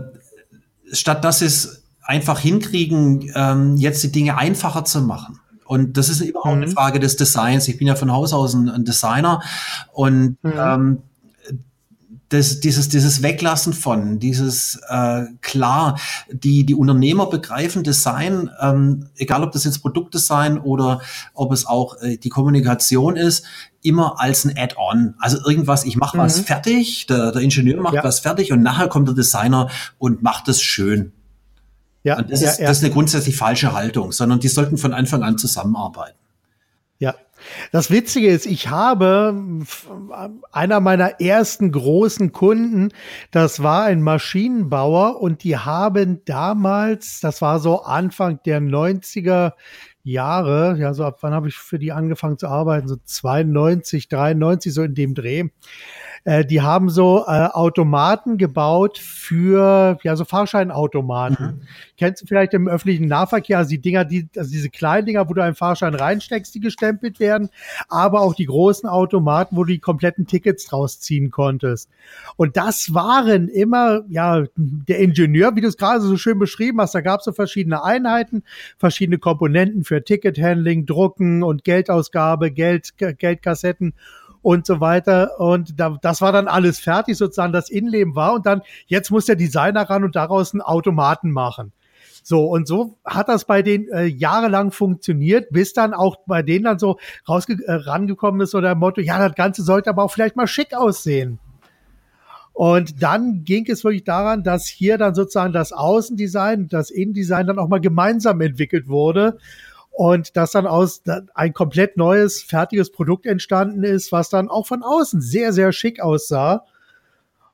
statt dass es einfach hinkriegen, ähm, jetzt die Dinge einfacher zu machen. Und das ist überhaupt mhm. eine Frage des Designs. Ich bin ja von Haus aus ein, ein Designer und mhm. ähm, das, dieses, dieses Weglassen von, dieses äh, klar, die, die Unternehmer begreifen Design, ähm, egal ob das jetzt Produktdesign oder ob es auch äh, die Kommunikation ist, immer als ein Add-on. Also irgendwas, ich mache mhm. was fertig, der, der Ingenieur macht ja. was fertig und nachher kommt der Designer und macht es schön. Ja, und das, ja, ist, das ist eine grundsätzlich falsche Haltung, sondern die sollten von Anfang an zusammenarbeiten. Ja. Das Witzige ist, ich habe einer meiner ersten großen Kunden, das war ein Maschinenbauer und die haben damals, das war so Anfang der 90er Jahre, ja, so ab wann habe ich für die angefangen zu arbeiten? So 92, 93, so in dem Dreh. Äh, die haben so äh, Automaten gebaut für ja so Fahrscheinautomaten. Mhm. Kennst du vielleicht im öffentlichen Nahverkehr, also die Dinger, die, also diese kleinen Dinger, wo du einen Fahrschein reinsteckst, die gestempelt werden, aber auch die großen Automaten, wo du die kompletten Tickets draus ziehen konntest. Und das waren immer, ja, der Ingenieur, wie du es gerade so schön beschrieben hast, da gab es so verschiedene Einheiten, verschiedene Komponenten für Tickethandling, Drucken und Geldausgabe, Geld, Geldkassetten und so weiter. Und da, das war dann alles fertig, sozusagen das Innenleben war. Und dann, jetzt muss der Designer ran und daraus einen Automaten machen. So, und so hat das bei denen äh, jahrelang funktioniert, bis dann auch bei denen dann so rausge äh, rangekommen ist, so der Motto, ja, das Ganze sollte aber auch vielleicht mal schick aussehen. Und dann ging es wirklich daran, dass hier dann sozusagen das Außendesign, das Innendesign dann auch mal gemeinsam entwickelt wurde und dass dann aus ein komplett neues, fertiges Produkt entstanden ist, was dann auch von außen sehr, sehr schick aussah.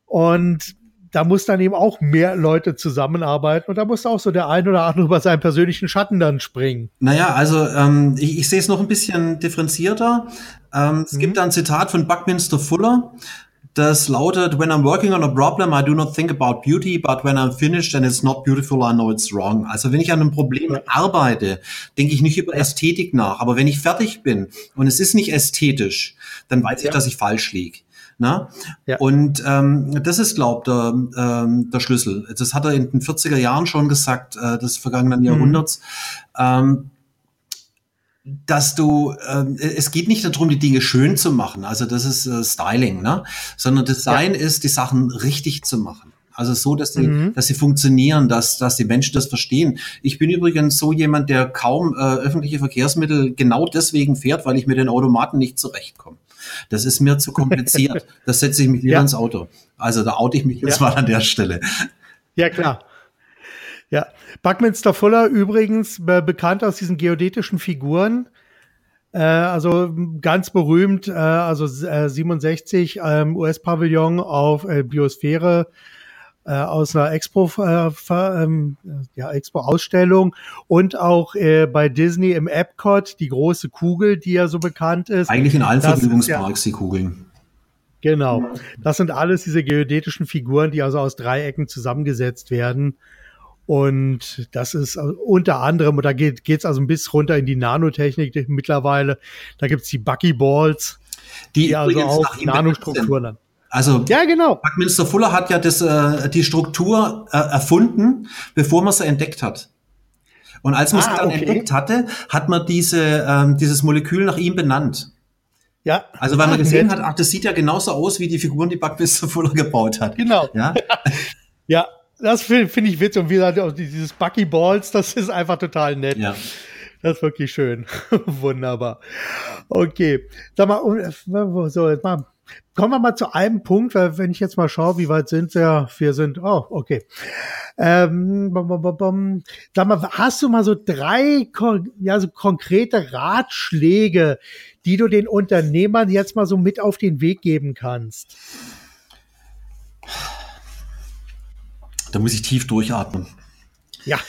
Und da muss dann eben auch mehr Leute zusammenarbeiten und da muss auch so der ein oder andere über seinen persönlichen Schatten dann springen. Naja, also ähm, ich, ich sehe es noch ein bisschen differenzierter. Ähm, es mhm. gibt da ein Zitat von Buckminster Fuller, das lautet, when I'm working on a problem, I do not think about beauty, but when I'm finished and it's not beautiful, I know it's wrong. Also wenn ich an einem Problem arbeite, denke ich nicht über Ästhetik nach. Aber wenn ich fertig bin und es ist nicht ästhetisch, dann weiß ja. ich, dass ich falsch liege. Na? Ja. Und ähm, das ist, glaube der, ähm, der Schlüssel. Das hat er in den 40er Jahren schon gesagt, äh, des vergangenen mhm. Jahrhunderts. Ähm, dass du, äh, es geht nicht darum, die Dinge schön zu machen, also das ist äh, Styling, ne? sondern Design ja. ist, die Sachen richtig zu machen. Also so, dass sie, mhm. dass sie funktionieren, dass, dass die Menschen das verstehen. Ich bin übrigens so jemand, der kaum äh, öffentliche Verkehrsmittel genau deswegen fährt, weil ich mit den Automaten nicht zurechtkomme. Das ist mir zu kompliziert. das setze ich mich wieder ja. ins Auto. Also da oute ich mich jetzt ja. mal an der Stelle. Ja, klar. Ja, Buckminster Fuller übrigens be bekannt aus diesen geodätischen Figuren. Äh, also ganz berühmt, äh, also äh, 67 ähm, US-Pavillon auf äh, Biosphäre äh, aus einer Expo, äh, ähm, ja, Expo-Ausstellung und auch äh, bei Disney im Epcot die große Kugel, die ja so bekannt ist. Eigentlich in allen Vergnügungsparks ja, die Kugeln. Genau. Das sind alles diese geodätischen Figuren, die also aus Dreiecken zusammengesetzt werden. Und das ist unter anderem, und da geht es also ein bisschen runter in die Nanotechnik mittlerweile. Da gibt's die Buckyballs, die, die also auch Nanostrukturen haben. Also ja, genau. Buckminster Fuller hat ja das, äh, die Struktur äh, erfunden, bevor man sie entdeckt hat. Und als man ah, sie dann okay. entdeckt hatte, hat man diese, ähm, dieses Molekül nach ihm benannt. Ja. Also weil man gesehen hat, ach, das sieht ja genauso aus wie die Figuren, die Buckminster Fuller gebaut hat. Genau. Ja, ja das finde find ich witzig. Und wie gesagt, dieses Bucky Balls, das ist einfach total nett. Ja. Das ist wirklich schön. Wunderbar. Okay. Sag mal, so, jetzt mal Kommen wir mal zu einem Punkt, weil wenn ich jetzt mal schaue, wie weit sind wir? Wir sind, oh, okay. Ähm, bom, bom, bom. Sag mal, hast du mal so drei ja, so konkrete Ratschläge, die du den Unternehmern jetzt mal so mit auf den Weg geben kannst? Da muss ich tief durchatmen. Ja.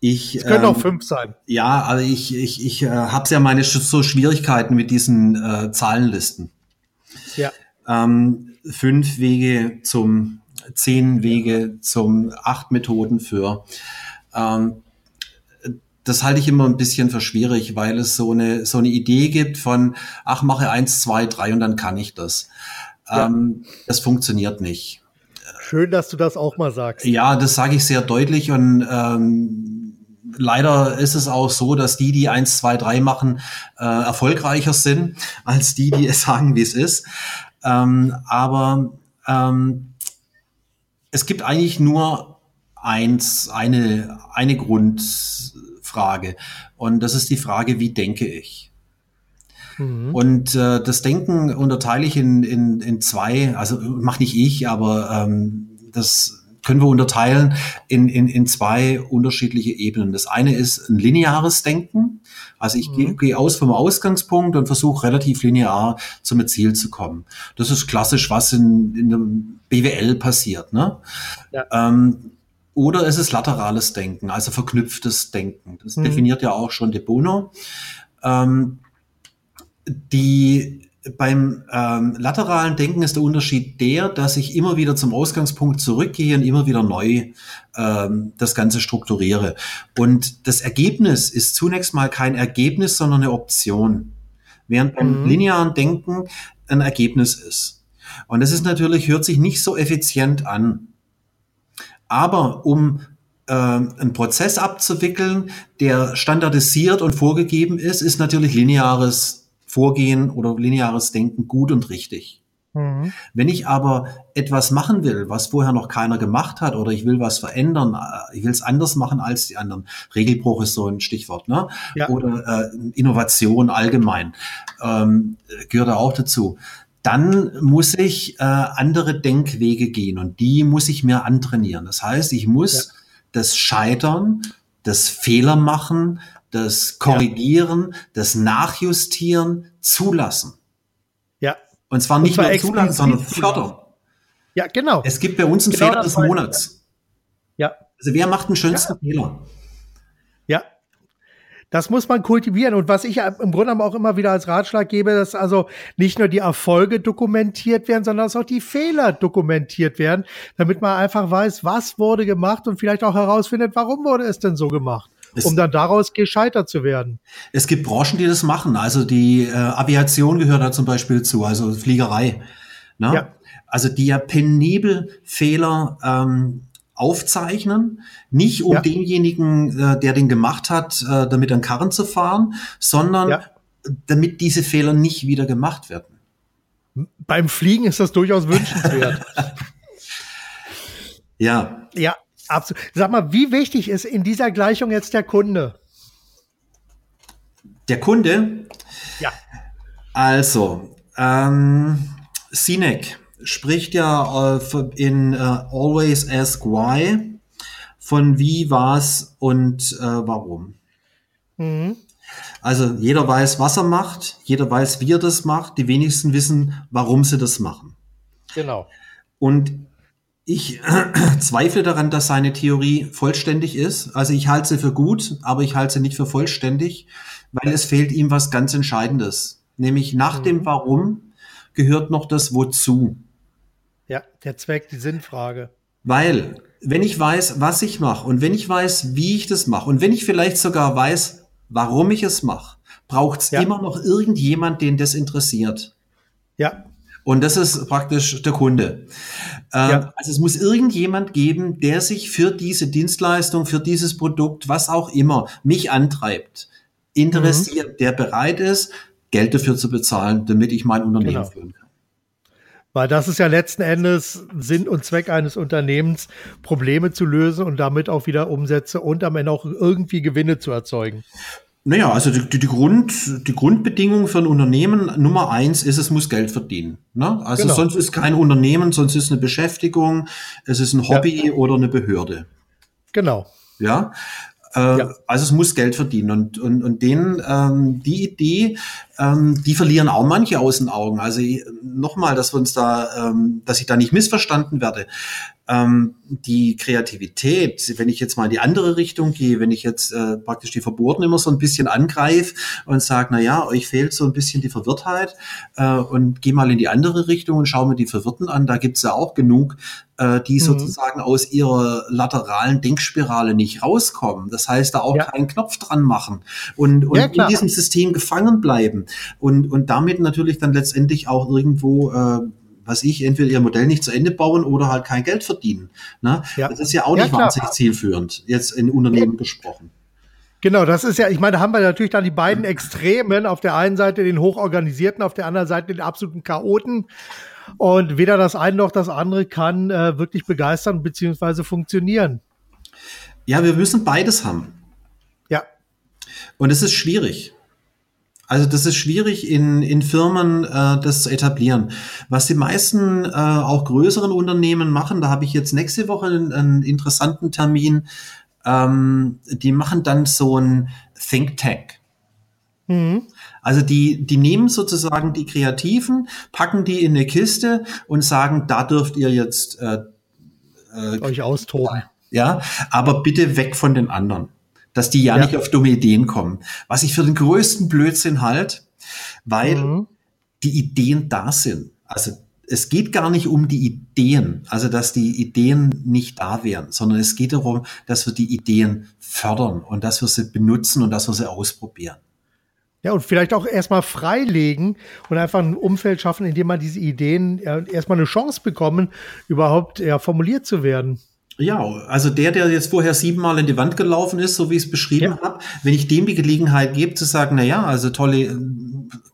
Ich, es können ähm, auch fünf sein. Ja, also ich, ich, ich äh, habe ja meine so Schwierigkeiten mit diesen äh, Zahlenlisten. Ja. Ähm, fünf Wege zum, zehn Wege zum, acht Methoden für. Ähm, das halte ich immer ein bisschen für schwierig, weil es so eine, so eine Idee gibt von, ach, mache eins, zwei, drei und dann kann ich das. Ja. Ähm, das funktioniert nicht. Schön, dass du das auch mal sagst. Ja, das sage ich sehr deutlich und ähm, leider ist es auch so, dass die, die eins, zwei, drei machen, äh, erfolgreicher sind als die, die es sagen, wie es ist. Ähm, aber ähm, es gibt eigentlich nur eins, eine, eine Grundfrage. Und das ist die Frage, wie denke ich? Mhm. Und äh, das Denken unterteile ich in, in, in zwei, also mache nicht ich, aber ähm, das können wir unterteilen in, in, in zwei unterschiedliche Ebenen. Das eine ist ein lineares Denken. Also ich mhm. gehe aus vom Ausgangspunkt und versuche relativ linear zum Ziel zu kommen. Das ist klassisch, was in, in einem BWL passiert. Ne? Ja. Ähm, oder es ist laterales Denken, also verknüpftes Denken. Das mhm. definiert ja auch schon De Bono. Ähm, die beim ähm, lateralen Denken ist der Unterschied der, dass ich immer wieder zum Ausgangspunkt zurückgehe und immer wieder neu ähm, das Ganze strukturiere. Und das Ergebnis ist zunächst mal kein Ergebnis, sondern eine Option. Während beim mhm. linearen Denken ein Ergebnis ist. Und das ist natürlich, hört sich nicht so effizient an. Aber um äh, einen Prozess abzuwickeln, der standardisiert und vorgegeben ist, ist natürlich lineares Vorgehen oder lineares Denken gut und richtig. Mhm. Wenn ich aber etwas machen will, was vorher noch keiner gemacht hat, oder ich will was verändern, äh, ich will es anders machen als die anderen. Regelbruch ist so ein Stichwort, ne? Ja. Oder äh, Innovation allgemein ähm, gehört da auch dazu. Dann muss ich äh, andere Denkwege gehen und die muss ich mir antrainieren. Das heißt, ich muss ja. das Scheitern, das Fehler machen das Korrigieren, ja. das Nachjustieren zulassen. Ja. Und zwar nicht Und zwar nur zulassen, sondern fördern. Ja, genau. Es gibt bei uns einen genau Fehler des Monats. Ja. Also wer macht den schönsten ja. Fehler? Ja. Das muss man kultivieren. Und was ich im Grunde auch immer wieder als Ratschlag gebe, dass also nicht nur die Erfolge dokumentiert werden, sondern dass auch die Fehler dokumentiert werden, damit man einfach weiß, was wurde gemacht und vielleicht auch herausfindet, warum wurde es denn so gemacht. Es, um dann daraus gescheitert zu werden. Es gibt Branchen, die das machen. Also die äh, Aviation gehört da zum Beispiel zu, also Fliegerei. Ne? Ja. Also die ja penibel Fehler ähm, aufzeichnen, nicht um ja. denjenigen, äh, der den gemacht hat, äh, damit an Karren zu fahren, sondern ja. damit diese Fehler nicht wieder gemacht werden. Beim Fliegen ist das durchaus wünschenswert. ja. Ja, absolut. Sag mal, wie wichtig ist in dieser Gleichung jetzt der Kunde? Der Kunde? Ja. Also, ähm, Sinek spricht ja äh, in äh, Always Ask Why von wie, was und äh, warum. Mhm. Also jeder weiß, was er macht, jeder weiß, wie er das macht, die wenigsten wissen, warum sie das machen. Genau. Und ich äh, zweifle daran, dass seine Theorie vollständig ist. Also ich halte sie für gut, aber ich halte sie nicht für vollständig, weil es fehlt ihm was ganz Entscheidendes. Nämlich nach mhm. dem Warum gehört noch das Wozu. Ja, der Zweck, die Sinnfrage. Weil, wenn ich weiß, was ich mache und wenn ich weiß, wie ich das mache und wenn ich vielleicht sogar weiß, warum ich es mache, braucht es ja. immer noch irgendjemand, den das interessiert. Ja. Und das ist praktisch der Kunde. Ähm, ja. Also es muss irgendjemand geben, der sich für diese Dienstleistung, für dieses Produkt, was auch immer, mich antreibt, interessiert, mhm. der bereit ist, Geld dafür zu bezahlen, damit ich mein Unternehmen genau. führen kann. Weil das ist ja letzten Endes Sinn und Zweck eines Unternehmens, Probleme zu lösen und damit auch wieder Umsätze und am Ende auch irgendwie Gewinne zu erzeugen. Naja, also die, die, Grund, die Grundbedingung für ein Unternehmen Nummer eins ist, es muss Geld verdienen. Ne? Also genau. sonst ist kein Unternehmen, sonst ist eine Beschäftigung, es ist ein Hobby ja. oder eine Behörde. Genau. Ja. Äh, ja. Also es muss Geld verdienen und, und, und denen, ähm, die Idee, ähm, die verlieren auch manche aus den Augen. Also nochmal, dass wir uns da, ähm, dass ich da nicht missverstanden werde. Ähm, die Kreativität, wenn ich jetzt mal in die andere Richtung gehe, wenn ich jetzt äh, praktisch die Verboten immer so ein bisschen angreife und sage, na ja, euch fehlt so ein bisschen die Verwirrtheit äh, und geh mal in die andere Richtung und schau mir die Verwirrten an, da gibt's ja auch genug, äh, die mhm. sozusagen aus ihrer lateralen Denkspirale nicht rauskommen. Das heißt, da auch ja. keinen Knopf dran machen und, und ja, in diesem System gefangen bleiben und, und damit natürlich dann letztendlich auch irgendwo äh, was ich, entweder ihr Modell nicht zu Ende bauen oder halt kein Geld verdienen. Ne? Ja. Das ist ja auch nicht ja, wahnsinnig zielführend, jetzt in Unternehmen ja. gesprochen. Genau, das ist ja, ich meine, da haben wir natürlich dann die beiden Extremen. Auf der einen Seite den Hochorganisierten, auf der anderen Seite den absoluten Chaoten. Und weder das eine noch das andere kann äh, wirklich begeistern bzw. funktionieren. Ja, wir müssen beides haben. Ja. Und es ist schwierig. Also das ist schwierig in, in Firmen äh, das zu etablieren. Was die meisten äh, auch größeren Unternehmen machen, da habe ich jetzt nächste Woche einen, einen interessanten Termin, ähm, die machen dann so ein Think Tank. Mhm. Also die, die nehmen sozusagen die Kreativen, packen die in eine Kiste und sagen, da dürft ihr jetzt äh, äh, euch austoben. Ja, aber bitte weg von den anderen dass die ja, ja, nicht auf dumme Ideen kommen. Was ich für den größten Blödsinn halt, weil mhm. die Ideen da sind. Also es geht gar nicht um die Ideen, also dass die Ideen nicht da wären, sondern es geht darum, dass wir die Ideen fördern und dass wir sie benutzen und dass wir sie ausprobieren. Ja, und vielleicht auch erstmal freilegen und einfach ein Umfeld schaffen, in dem man diese Ideen ja, erstmal eine Chance bekommen, überhaupt ja, formuliert zu werden. Ja, also der, der jetzt vorher siebenmal in die Wand gelaufen ist, so wie ich es beschrieben ja. habe, wenn ich dem die Gelegenheit gebe, zu sagen, na ja, also tolle,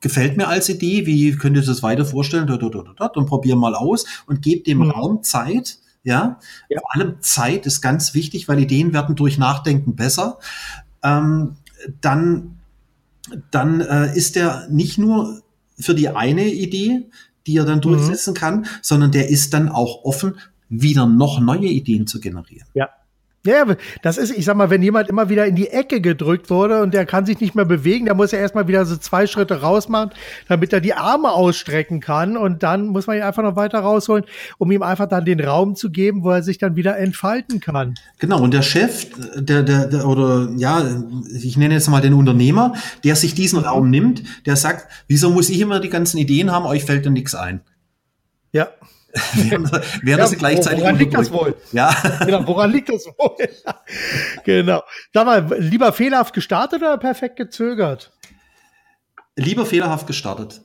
gefällt mir als Idee, wie könnt ihr das weiter vorstellen, dort, dort, dort, dort, und probier mal aus und gebe dem mhm. Raum Zeit, ja? ja? Vor allem Zeit ist ganz wichtig, weil Ideen werden durch Nachdenken besser. Ähm, dann dann äh, ist der nicht nur für die eine Idee, die er dann durchsetzen mhm. kann, sondern der ist dann auch offen wieder noch neue Ideen zu generieren. Ja. Ja, das ist, ich sag mal, wenn jemand immer wieder in die Ecke gedrückt wurde und der kann sich nicht mehr bewegen, der muss ja erstmal wieder so zwei Schritte rausmachen, damit er die Arme ausstrecken kann und dann muss man ihn einfach noch weiter rausholen, um ihm einfach dann den Raum zu geben, wo er sich dann wieder entfalten kann. Genau, und der Chef, der, der, der oder ja, ich nenne jetzt mal den Unternehmer, der sich diesen Raum nimmt, der sagt, wieso muss ich immer die ganzen Ideen haben, euch fällt da nichts ein. Ja. während, während ja, sie gleichzeitig woran liegt das wohl? Ja. Genau, woran liegt das wohl? genau. Sag mal, lieber fehlerhaft gestartet oder perfekt gezögert? Lieber fehlerhaft gestartet.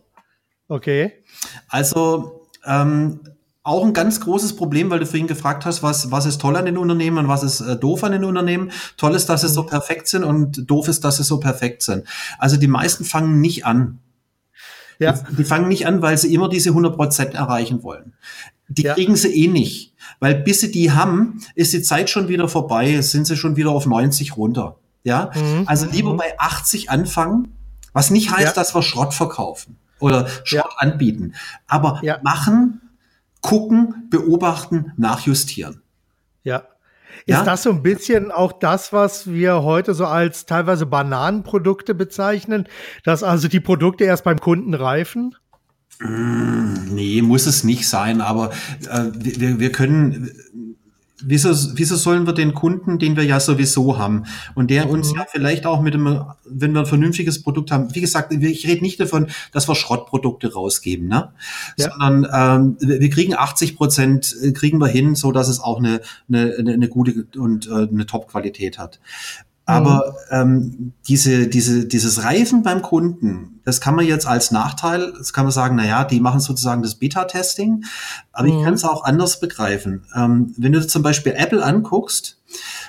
Okay. Also ähm, auch ein ganz großes Problem, weil du vorhin gefragt hast, was, was ist toll an den Unternehmen und was ist äh, doof an den Unternehmen. Toll ist, dass sie so mhm. perfekt sind und doof ist, dass sie so perfekt sind. Also die meisten fangen nicht an. Ja. Die, die fangen nicht an, weil sie immer diese 100 Prozent erreichen wollen. Die ja. kriegen sie eh nicht, weil bis sie die haben, ist die Zeit schon wieder vorbei, sind sie schon wieder auf 90 runter. Ja, mhm. also lieber mhm. bei 80 anfangen, was nicht heißt, ja. dass wir Schrott verkaufen oder Schrott anbieten, aber machen, gucken, beobachten, nachjustieren. Ja. Ist ja? das so ein bisschen auch das, was wir heute so als teilweise Bananenprodukte bezeichnen, dass also die Produkte erst beim Kunden reifen? Mm, nee, muss es nicht sein, aber äh, wir, wir können wieso, wieso sollen wir den Kunden, den wir ja sowieso haben und der uns mhm. ja vielleicht auch mit einem, wenn wir ein vernünftiges Produkt haben, wie gesagt, ich rede nicht davon, dass wir Schrottprodukte rausgeben, ne? Ja. sondern ähm, wir kriegen 80 Prozent, äh, kriegen wir hin, so dass es auch eine, eine, eine gute und äh, eine Top-Qualität hat. Aber mhm. ähm, diese, diese, dieses Reifen beim Kunden, das kann man jetzt als Nachteil, das kann man sagen, na ja, die machen sozusagen das Beta-Testing, aber mhm. ich kann es auch anders begreifen. Ähm, wenn du zum Beispiel Apple anguckst,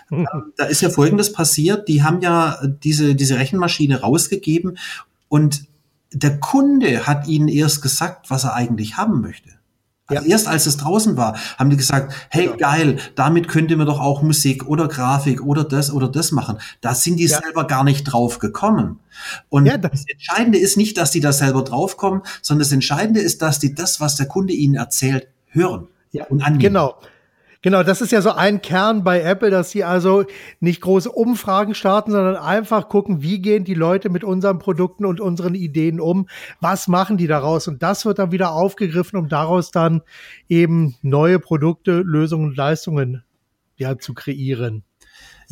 mhm. äh, da ist ja Folgendes passiert, die haben ja diese, diese Rechenmaschine rausgegeben und der Kunde hat ihnen erst gesagt, was er eigentlich haben möchte. Also ja. erst als es draußen war, haben die gesagt, hey genau. geil, damit könnte man doch auch Musik oder Grafik oder das oder das machen. Da sind die ja. selber gar nicht drauf gekommen. Und ja, das, Entscheidende ist nicht, dass die da selber draufkommen, sondern das Entscheidende ist, dass die das, was der Kunde ihnen erzählt, hören ja, und annehmen. Genau. Genau, das ist ja so ein Kern bei Apple, dass sie also nicht große Umfragen starten, sondern einfach gucken, wie gehen die Leute mit unseren Produkten und unseren Ideen um, was machen die daraus und das wird dann wieder aufgegriffen, um daraus dann eben neue Produkte, Lösungen und Leistungen ja zu kreieren.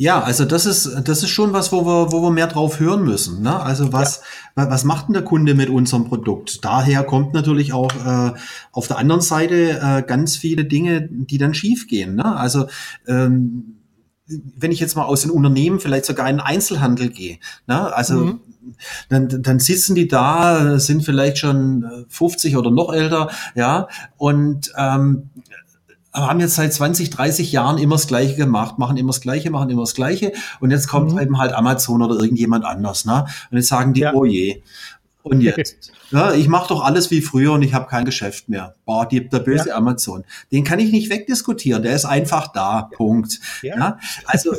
Ja, also das ist, das ist schon was, wo wir, wo wir mehr drauf hören müssen. Ne? Also was, ja. was macht denn der Kunde mit unserem Produkt? Daher kommt natürlich auch äh, auf der anderen Seite äh, ganz viele Dinge, die dann schiefgehen. Ne? Also ähm, wenn ich jetzt mal aus den Unternehmen vielleicht sogar in den Einzelhandel gehe, ne? also mhm. dann, dann sitzen die da, sind vielleicht schon 50 oder noch älter, ja, und ähm, haben jetzt seit 20, 30 Jahren immer das Gleiche gemacht, machen immer das Gleiche, machen immer das Gleiche. Und jetzt kommt mhm. eben halt Amazon oder irgendjemand anders. Ne? Und jetzt sagen die, ja. oh je. Und jetzt? ja, ich mache doch alles wie früher und ich habe kein Geschäft mehr. Boah, die, der böse ja. Amazon. Den kann ich nicht wegdiskutieren. Der ist einfach da. Punkt. Ja. ja? Also, äh,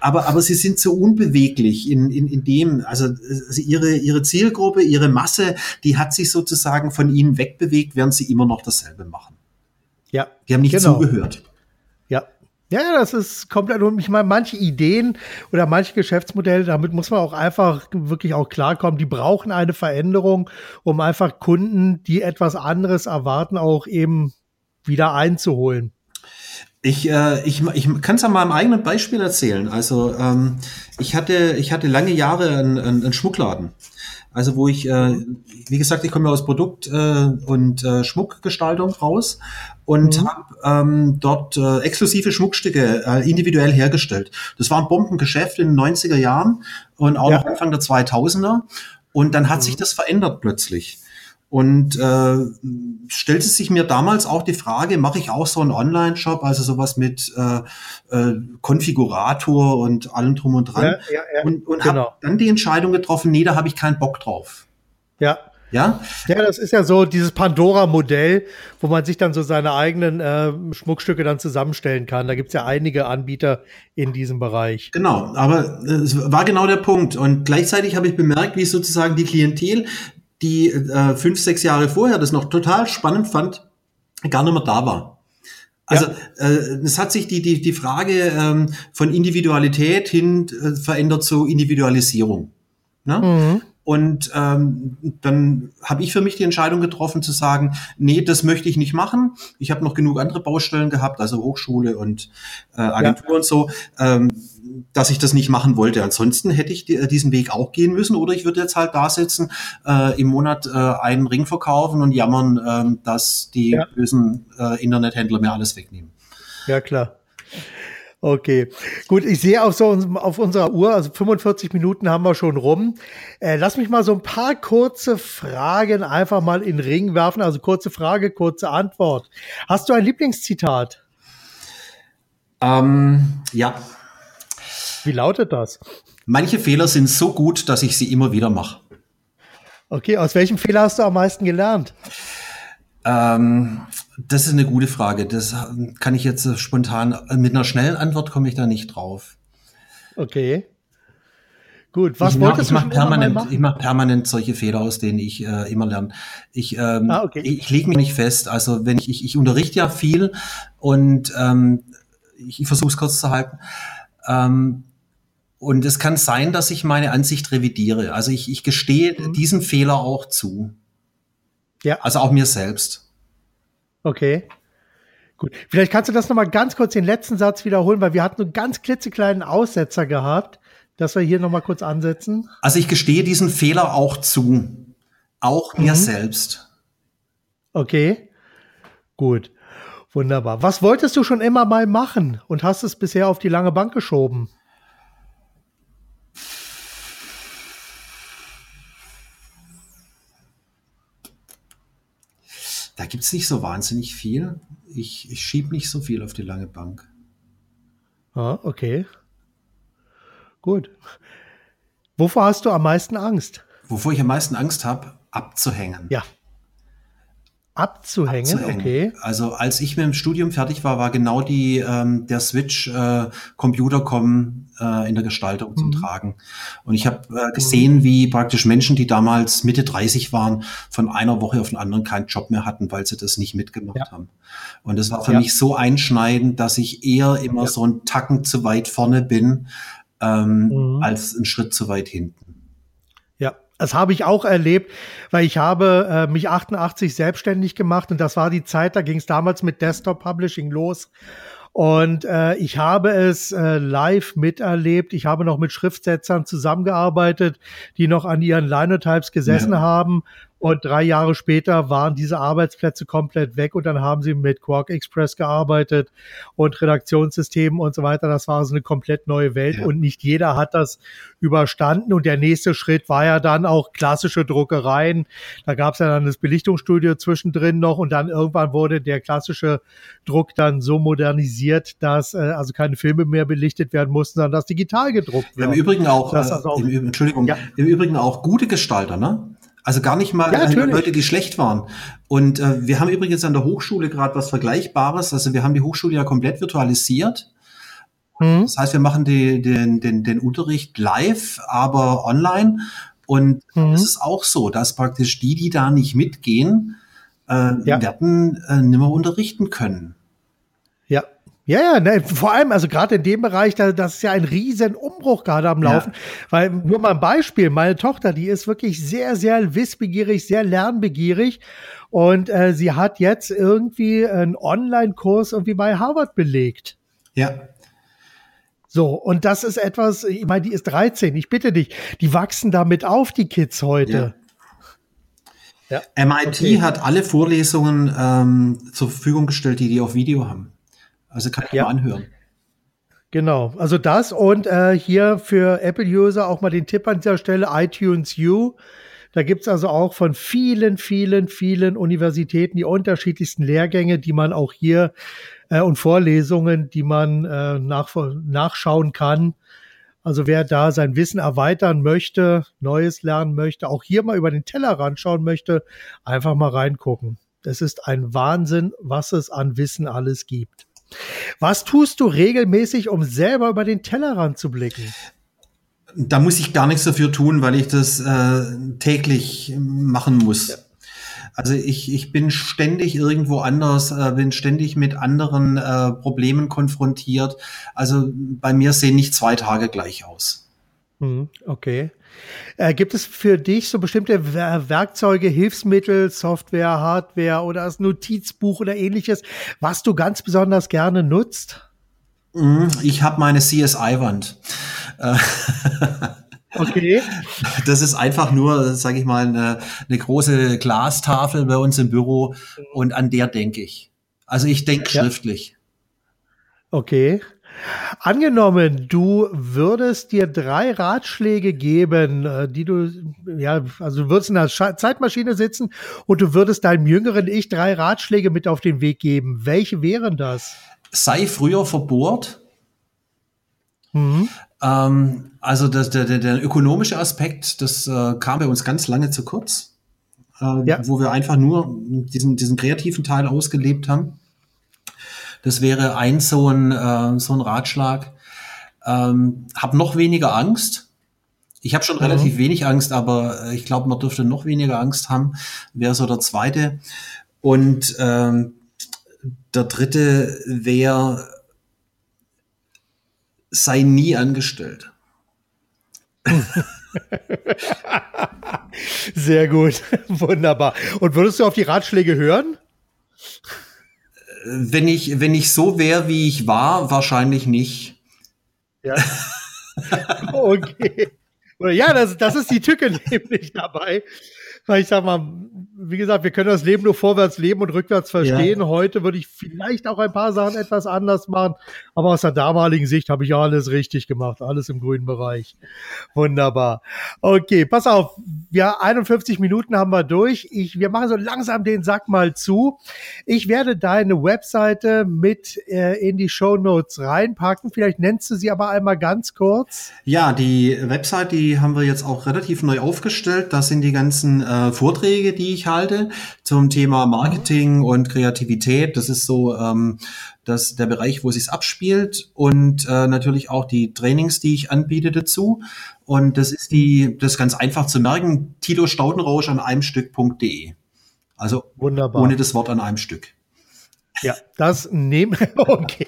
aber, aber sie sind so unbeweglich in, in, in dem, also, also ihre, ihre Zielgruppe, ihre Masse, die hat sich sozusagen von ihnen wegbewegt, während sie immer noch dasselbe machen. Ja. Die haben nicht genau. zugehört. Ja. Ja, das ist komplett, ich meine, manche Ideen oder manche Geschäftsmodelle, damit muss man auch einfach wirklich auch klarkommen, die brauchen eine Veränderung, um einfach Kunden, die etwas anderes erwarten, auch eben wieder einzuholen. Ich, äh, ich, ich kann es an meinem eigenen Beispiel erzählen. Also ähm, ich hatte ich hatte lange Jahre einen, einen Schmuckladen. Also wo ich, äh, wie gesagt, ich komme ja aus Produkt- äh, und äh, Schmuckgestaltung raus und mhm. habe ähm, dort äh, exklusive Schmuckstücke äh, individuell hergestellt. Das war ein Bombengeschäft in den 90er Jahren und auch ja. noch Anfang der 2000er. Und dann hat mhm. sich das verändert plötzlich. Und äh, stellte sich mir damals auch die Frage, mache ich auch so einen Online-Shop, also sowas mit äh, äh, Konfigurator und allem drum und dran. Ja, ja, ja, und und genau. habe dann die Entscheidung getroffen, nee, da habe ich keinen Bock drauf. Ja. Ja? Ja, das ist ja so dieses Pandora-Modell, wo man sich dann so seine eigenen äh, Schmuckstücke dann zusammenstellen kann. Da gibt's ja einige Anbieter in diesem Bereich. Genau, aber es war genau der Punkt. Und gleichzeitig habe ich bemerkt, wie sozusagen die Klientel die äh, fünf, sechs Jahre vorher das noch total spannend fand, gar nicht mehr da war. Also ja. äh, es hat sich die, die, die Frage ähm, von Individualität hin äh, verändert zu Individualisierung. Ne? Mhm. Und ähm, dann habe ich für mich die Entscheidung getroffen zu sagen, nee, das möchte ich nicht machen. Ich habe noch genug andere Baustellen gehabt, also Hochschule und äh, Agentur ja. und so, ähm, dass ich das nicht machen wollte. Ansonsten hätte ich äh, diesen Weg auch gehen müssen oder ich würde jetzt halt da sitzen, äh, im Monat äh, einen Ring verkaufen und jammern, äh, dass die ja. bösen äh, Internethändler mir alles wegnehmen. Ja, klar. Okay, gut. Ich sehe auf so auf unserer Uhr, also 45 Minuten haben wir schon rum. Äh, lass mich mal so ein paar kurze Fragen einfach mal in den Ring werfen. Also kurze Frage, kurze Antwort. Hast du ein Lieblingszitat? Ähm, ja. Wie lautet das? Manche Fehler sind so gut, dass ich sie immer wieder mache. Okay, aus welchem Fehler hast du am meisten gelernt? Ähm, das ist eine gute Frage. Das kann ich jetzt spontan, mit einer schnellen Antwort komme ich da nicht drauf. Okay. Gut, was ich wolltest mach, ich du mach permanent, Ich mache permanent solche Fehler, aus denen ich äh, immer lerne. Ich, ähm, ah, okay. ich, ich lege mich nicht fest. Also wenn ich, ich, ich unterrichte ja viel und ähm, ich, ich versuche es kurz zu halten. Ähm, und es kann sein, dass ich meine Ansicht revidiere. Also ich, ich gestehe mhm. diesen Fehler auch zu. Ja. Also auch mir selbst. Okay. Gut. Vielleicht kannst du das nochmal ganz kurz den letzten Satz wiederholen, weil wir hatten einen ganz klitzekleinen Aussetzer gehabt, dass wir hier nochmal kurz ansetzen. Also ich gestehe diesen Fehler auch zu. Auch mir mhm. selbst. Okay. Gut. Wunderbar. Was wolltest du schon immer mal machen und hast es bisher auf die lange Bank geschoben? Da gibt es nicht so wahnsinnig viel. Ich, ich schiebe nicht so viel auf die lange Bank. Ah, okay. Gut. Wovor hast du am meisten Angst? Wovor ich am meisten Angst habe, abzuhängen. Ja. Abzuhängen, abzuhängen, okay. Also als ich mit dem Studium fertig war, war genau die ähm, der Switch äh, Computercom äh, in der Gestaltung mhm. zum Tragen. Und ich habe äh, gesehen, mhm. wie praktisch Menschen, die damals Mitte 30 waren, von einer Woche auf den anderen keinen Job mehr hatten, weil sie das nicht mitgemacht ja. haben. Und das war für ja. mich so einschneidend, dass ich eher immer ja. so einen Tacken zu weit vorne bin, ähm, mhm. als einen Schritt zu weit hinten. Das habe ich auch erlebt, weil ich habe äh, mich 88 selbstständig gemacht und das war die Zeit, da ging es damals mit Desktop Publishing los. Und äh, ich habe es äh, live miterlebt. Ich habe noch mit Schriftsetzern zusammengearbeitet, die noch an ihren Linotypes gesessen ja. haben und drei Jahre später waren diese Arbeitsplätze komplett weg und dann haben sie mit Quark Express gearbeitet und Redaktionssystemen und so weiter. Das war so eine komplett neue Welt ja. und nicht jeder hat das überstanden. Und der nächste Schritt war ja dann auch klassische Druckereien. Da gab es ja dann das Belichtungsstudio zwischendrin noch und dann irgendwann wurde der klassische Druck dann so modernisiert, dass äh, also keine Filme mehr belichtet werden mussten, sondern dass digital gedruckt wird. Im Übrigen auch, äh, also auch im, Entschuldigung, ja. im Übrigen auch gute Gestalter, ne? Also gar nicht mal ja, äh, Leute, die schlecht waren. Und äh, wir haben übrigens an der Hochschule gerade was Vergleichbares. Also wir haben die Hochschule ja komplett virtualisiert. Mhm. Das heißt, wir machen die, den, den, den Unterricht live, aber online. Und mhm. es ist auch so, dass praktisch die, die da nicht mitgehen, äh, ja. werden äh, nimmer unterrichten können. Ja, ja, ne, vor allem, also gerade in dem Bereich, da, das ist ja ein riesen Umbruch gerade am Laufen. Ja. Weil, nur mal ein Beispiel, meine Tochter, die ist wirklich sehr, sehr wissbegierig, sehr lernbegierig. Und äh, sie hat jetzt irgendwie einen Online-Kurs irgendwie bei Harvard belegt. Ja. So, und das ist etwas, ich meine, die ist 13, ich bitte dich, die wachsen damit auf, die Kids heute. Ja. Ja. MIT okay. hat alle Vorlesungen ähm, zur Verfügung gestellt, die die auf Video haben. Also kann ich ja. mal anhören. Genau, also das und äh, hier für Apple-User auch mal den Tipp an dieser Stelle, iTunes U. Da gibt's also auch von vielen, vielen, vielen Universitäten die unterschiedlichsten Lehrgänge, die man auch hier äh, und Vorlesungen, die man äh, nach, nachschauen kann. Also wer da sein Wissen erweitern möchte, Neues lernen möchte, auch hier mal über den Tellerrand schauen möchte, einfach mal reingucken. Es ist ein Wahnsinn, was es an Wissen alles gibt. Was tust du regelmäßig, um selber über den Tellerrand zu blicken? Da muss ich gar nichts dafür tun, weil ich das äh, täglich machen muss. Ja. Also ich, ich bin ständig irgendwo anders, äh, bin ständig mit anderen äh, Problemen konfrontiert. Also bei mir sehen nicht zwei Tage gleich aus. Hm, okay. Äh, gibt es für dich so bestimmte Werkzeuge, Hilfsmittel, Software, Hardware oder das Notizbuch oder ähnliches, was du ganz besonders gerne nutzt? Hm, ich habe meine CSI-Wand. Äh, Okay. Das ist einfach nur, sage ich mal, eine, eine, große Glastafel bei uns im Büro und an der denke ich. Also ich denke ja. schriftlich. Okay. Angenommen, du würdest dir drei Ratschläge geben, äh, die du, ja, also du würdest in der Zeitmaschine sitzen und du würdest deinem jüngeren Ich drei Ratschläge mit auf den Weg geben. Welche wären das? Sei früher verbohrt. Mhm. Ähm, also das, der, der, der ökonomische Aspekt, das äh, kam bei uns ganz lange zu kurz, äh, ja. wo wir einfach nur diesen, diesen kreativen Teil ausgelebt haben. Das wäre ein so ein, äh, so ein Ratschlag. Ähm, hab noch weniger Angst. Ich habe schon mhm. relativ wenig Angst, aber äh, ich glaube, man dürfte noch weniger Angst haben. Wäre so der zweite. Und ähm, der dritte wäre sei nie angestellt. Sehr gut, wunderbar. Und würdest du auf die Ratschläge hören? Wenn ich, wenn ich so wäre, wie ich war, wahrscheinlich nicht. Ja. okay. Ja, das, das ist die Tücke nämlich dabei. Weil ich sag mal, wie gesagt, wir können das Leben nur vorwärts leben und rückwärts verstehen. Ja. Heute würde ich vielleicht auch ein paar Sachen etwas anders machen, aber aus der damaligen Sicht habe ich alles richtig gemacht, alles im grünen Bereich. Wunderbar. Okay, pass auf, ja, 51 Minuten haben wir durch. Ich, wir machen so langsam den Sack mal zu. Ich werde deine Webseite mit äh, in die Show Notes reinpacken. Vielleicht nennst du sie aber einmal ganz kurz. Ja, die Website, die haben wir jetzt auch relativ neu aufgestellt. Das sind die ganzen äh, Vorträge, die ich halte zum Thema Marketing und Kreativität. Das ist so ähm, das, der Bereich, wo es sich abspielt und äh, natürlich auch die Trainings, die ich anbiete dazu. Und das ist die, das ist ganz einfach zu merken, Tilo Staudenrausch an einem Stück.de. Also Wunderbar. ohne das Wort an einem Stück. Ja, das nehmen. Okay.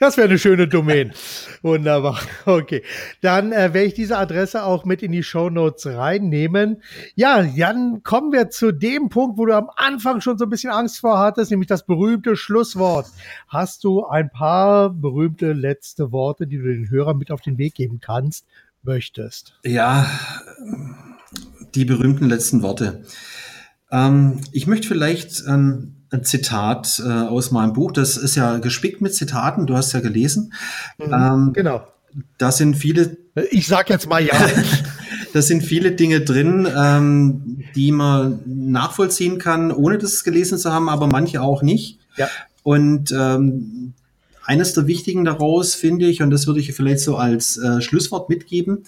Das wäre eine schöne Domain. Wunderbar. Okay. Dann äh, werde ich diese Adresse auch mit in die Show Notes reinnehmen. Ja, dann kommen wir zu dem Punkt, wo du am Anfang schon so ein bisschen Angst vor hattest, nämlich das berühmte Schlusswort. Hast du ein paar berühmte letzte Worte, die du den Hörern mit auf den Weg geben kannst, möchtest? Ja, die berühmten letzten Worte. Ähm, ich möchte vielleicht ähm, ein Zitat äh, aus meinem Buch. Das ist ja gespickt mit Zitaten. Du hast ja gelesen. Mhm, ähm, genau. Da sind viele. Ich sag jetzt mal ja. da sind viele Dinge drin, ähm, die man nachvollziehen kann, ohne das gelesen zu haben, aber manche auch nicht. Ja. Und ähm, eines der wichtigen daraus finde ich, und das würde ich vielleicht so als äh, Schlusswort mitgeben,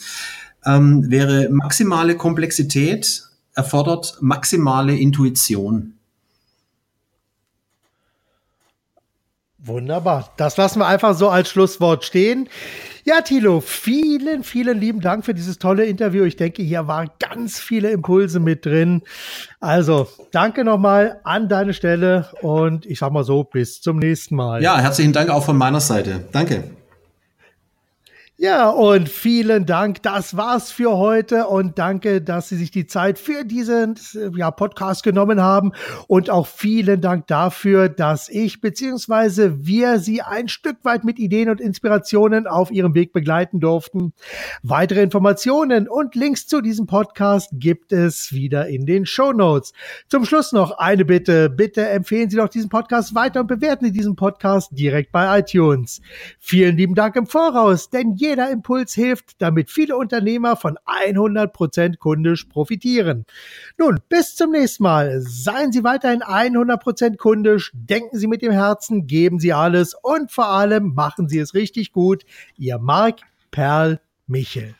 ähm, wäre maximale Komplexität erfordert maximale Intuition. Wunderbar. Das lassen wir einfach so als Schlusswort stehen. Ja, Thilo, vielen, vielen lieben Dank für dieses tolle Interview. Ich denke, hier waren ganz viele Impulse mit drin. Also, danke nochmal an deine Stelle und ich sag mal so, bis zum nächsten Mal. Ja, herzlichen Dank auch von meiner Seite. Danke. Ja, und vielen Dank. Das war's für heute und danke, dass Sie sich die Zeit für diesen ja, Podcast genommen haben und auch vielen Dank dafür, dass ich beziehungsweise wir Sie ein Stück weit mit Ideen und Inspirationen auf Ihrem Weg begleiten durften. Weitere Informationen und Links zu diesem Podcast gibt es wieder in den Show Notes. Zum Schluss noch eine Bitte. Bitte empfehlen Sie doch diesen Podcast weiter und bewerten Sie diesen Podcast direkt bei iTunes. Vielen lieben Dank im Voraus, denn je jeder Impuls hilft, damit viele Unternehmer von 100% kundisch profitieren. Nun, bis zum nächsten Mal. Seien Sie weiterhin 100% kundisch, denken Sie mit dem Herzen, geben Sie alles und vor allem machen Sie es richtig gut. Ihr Marc Perl Michel.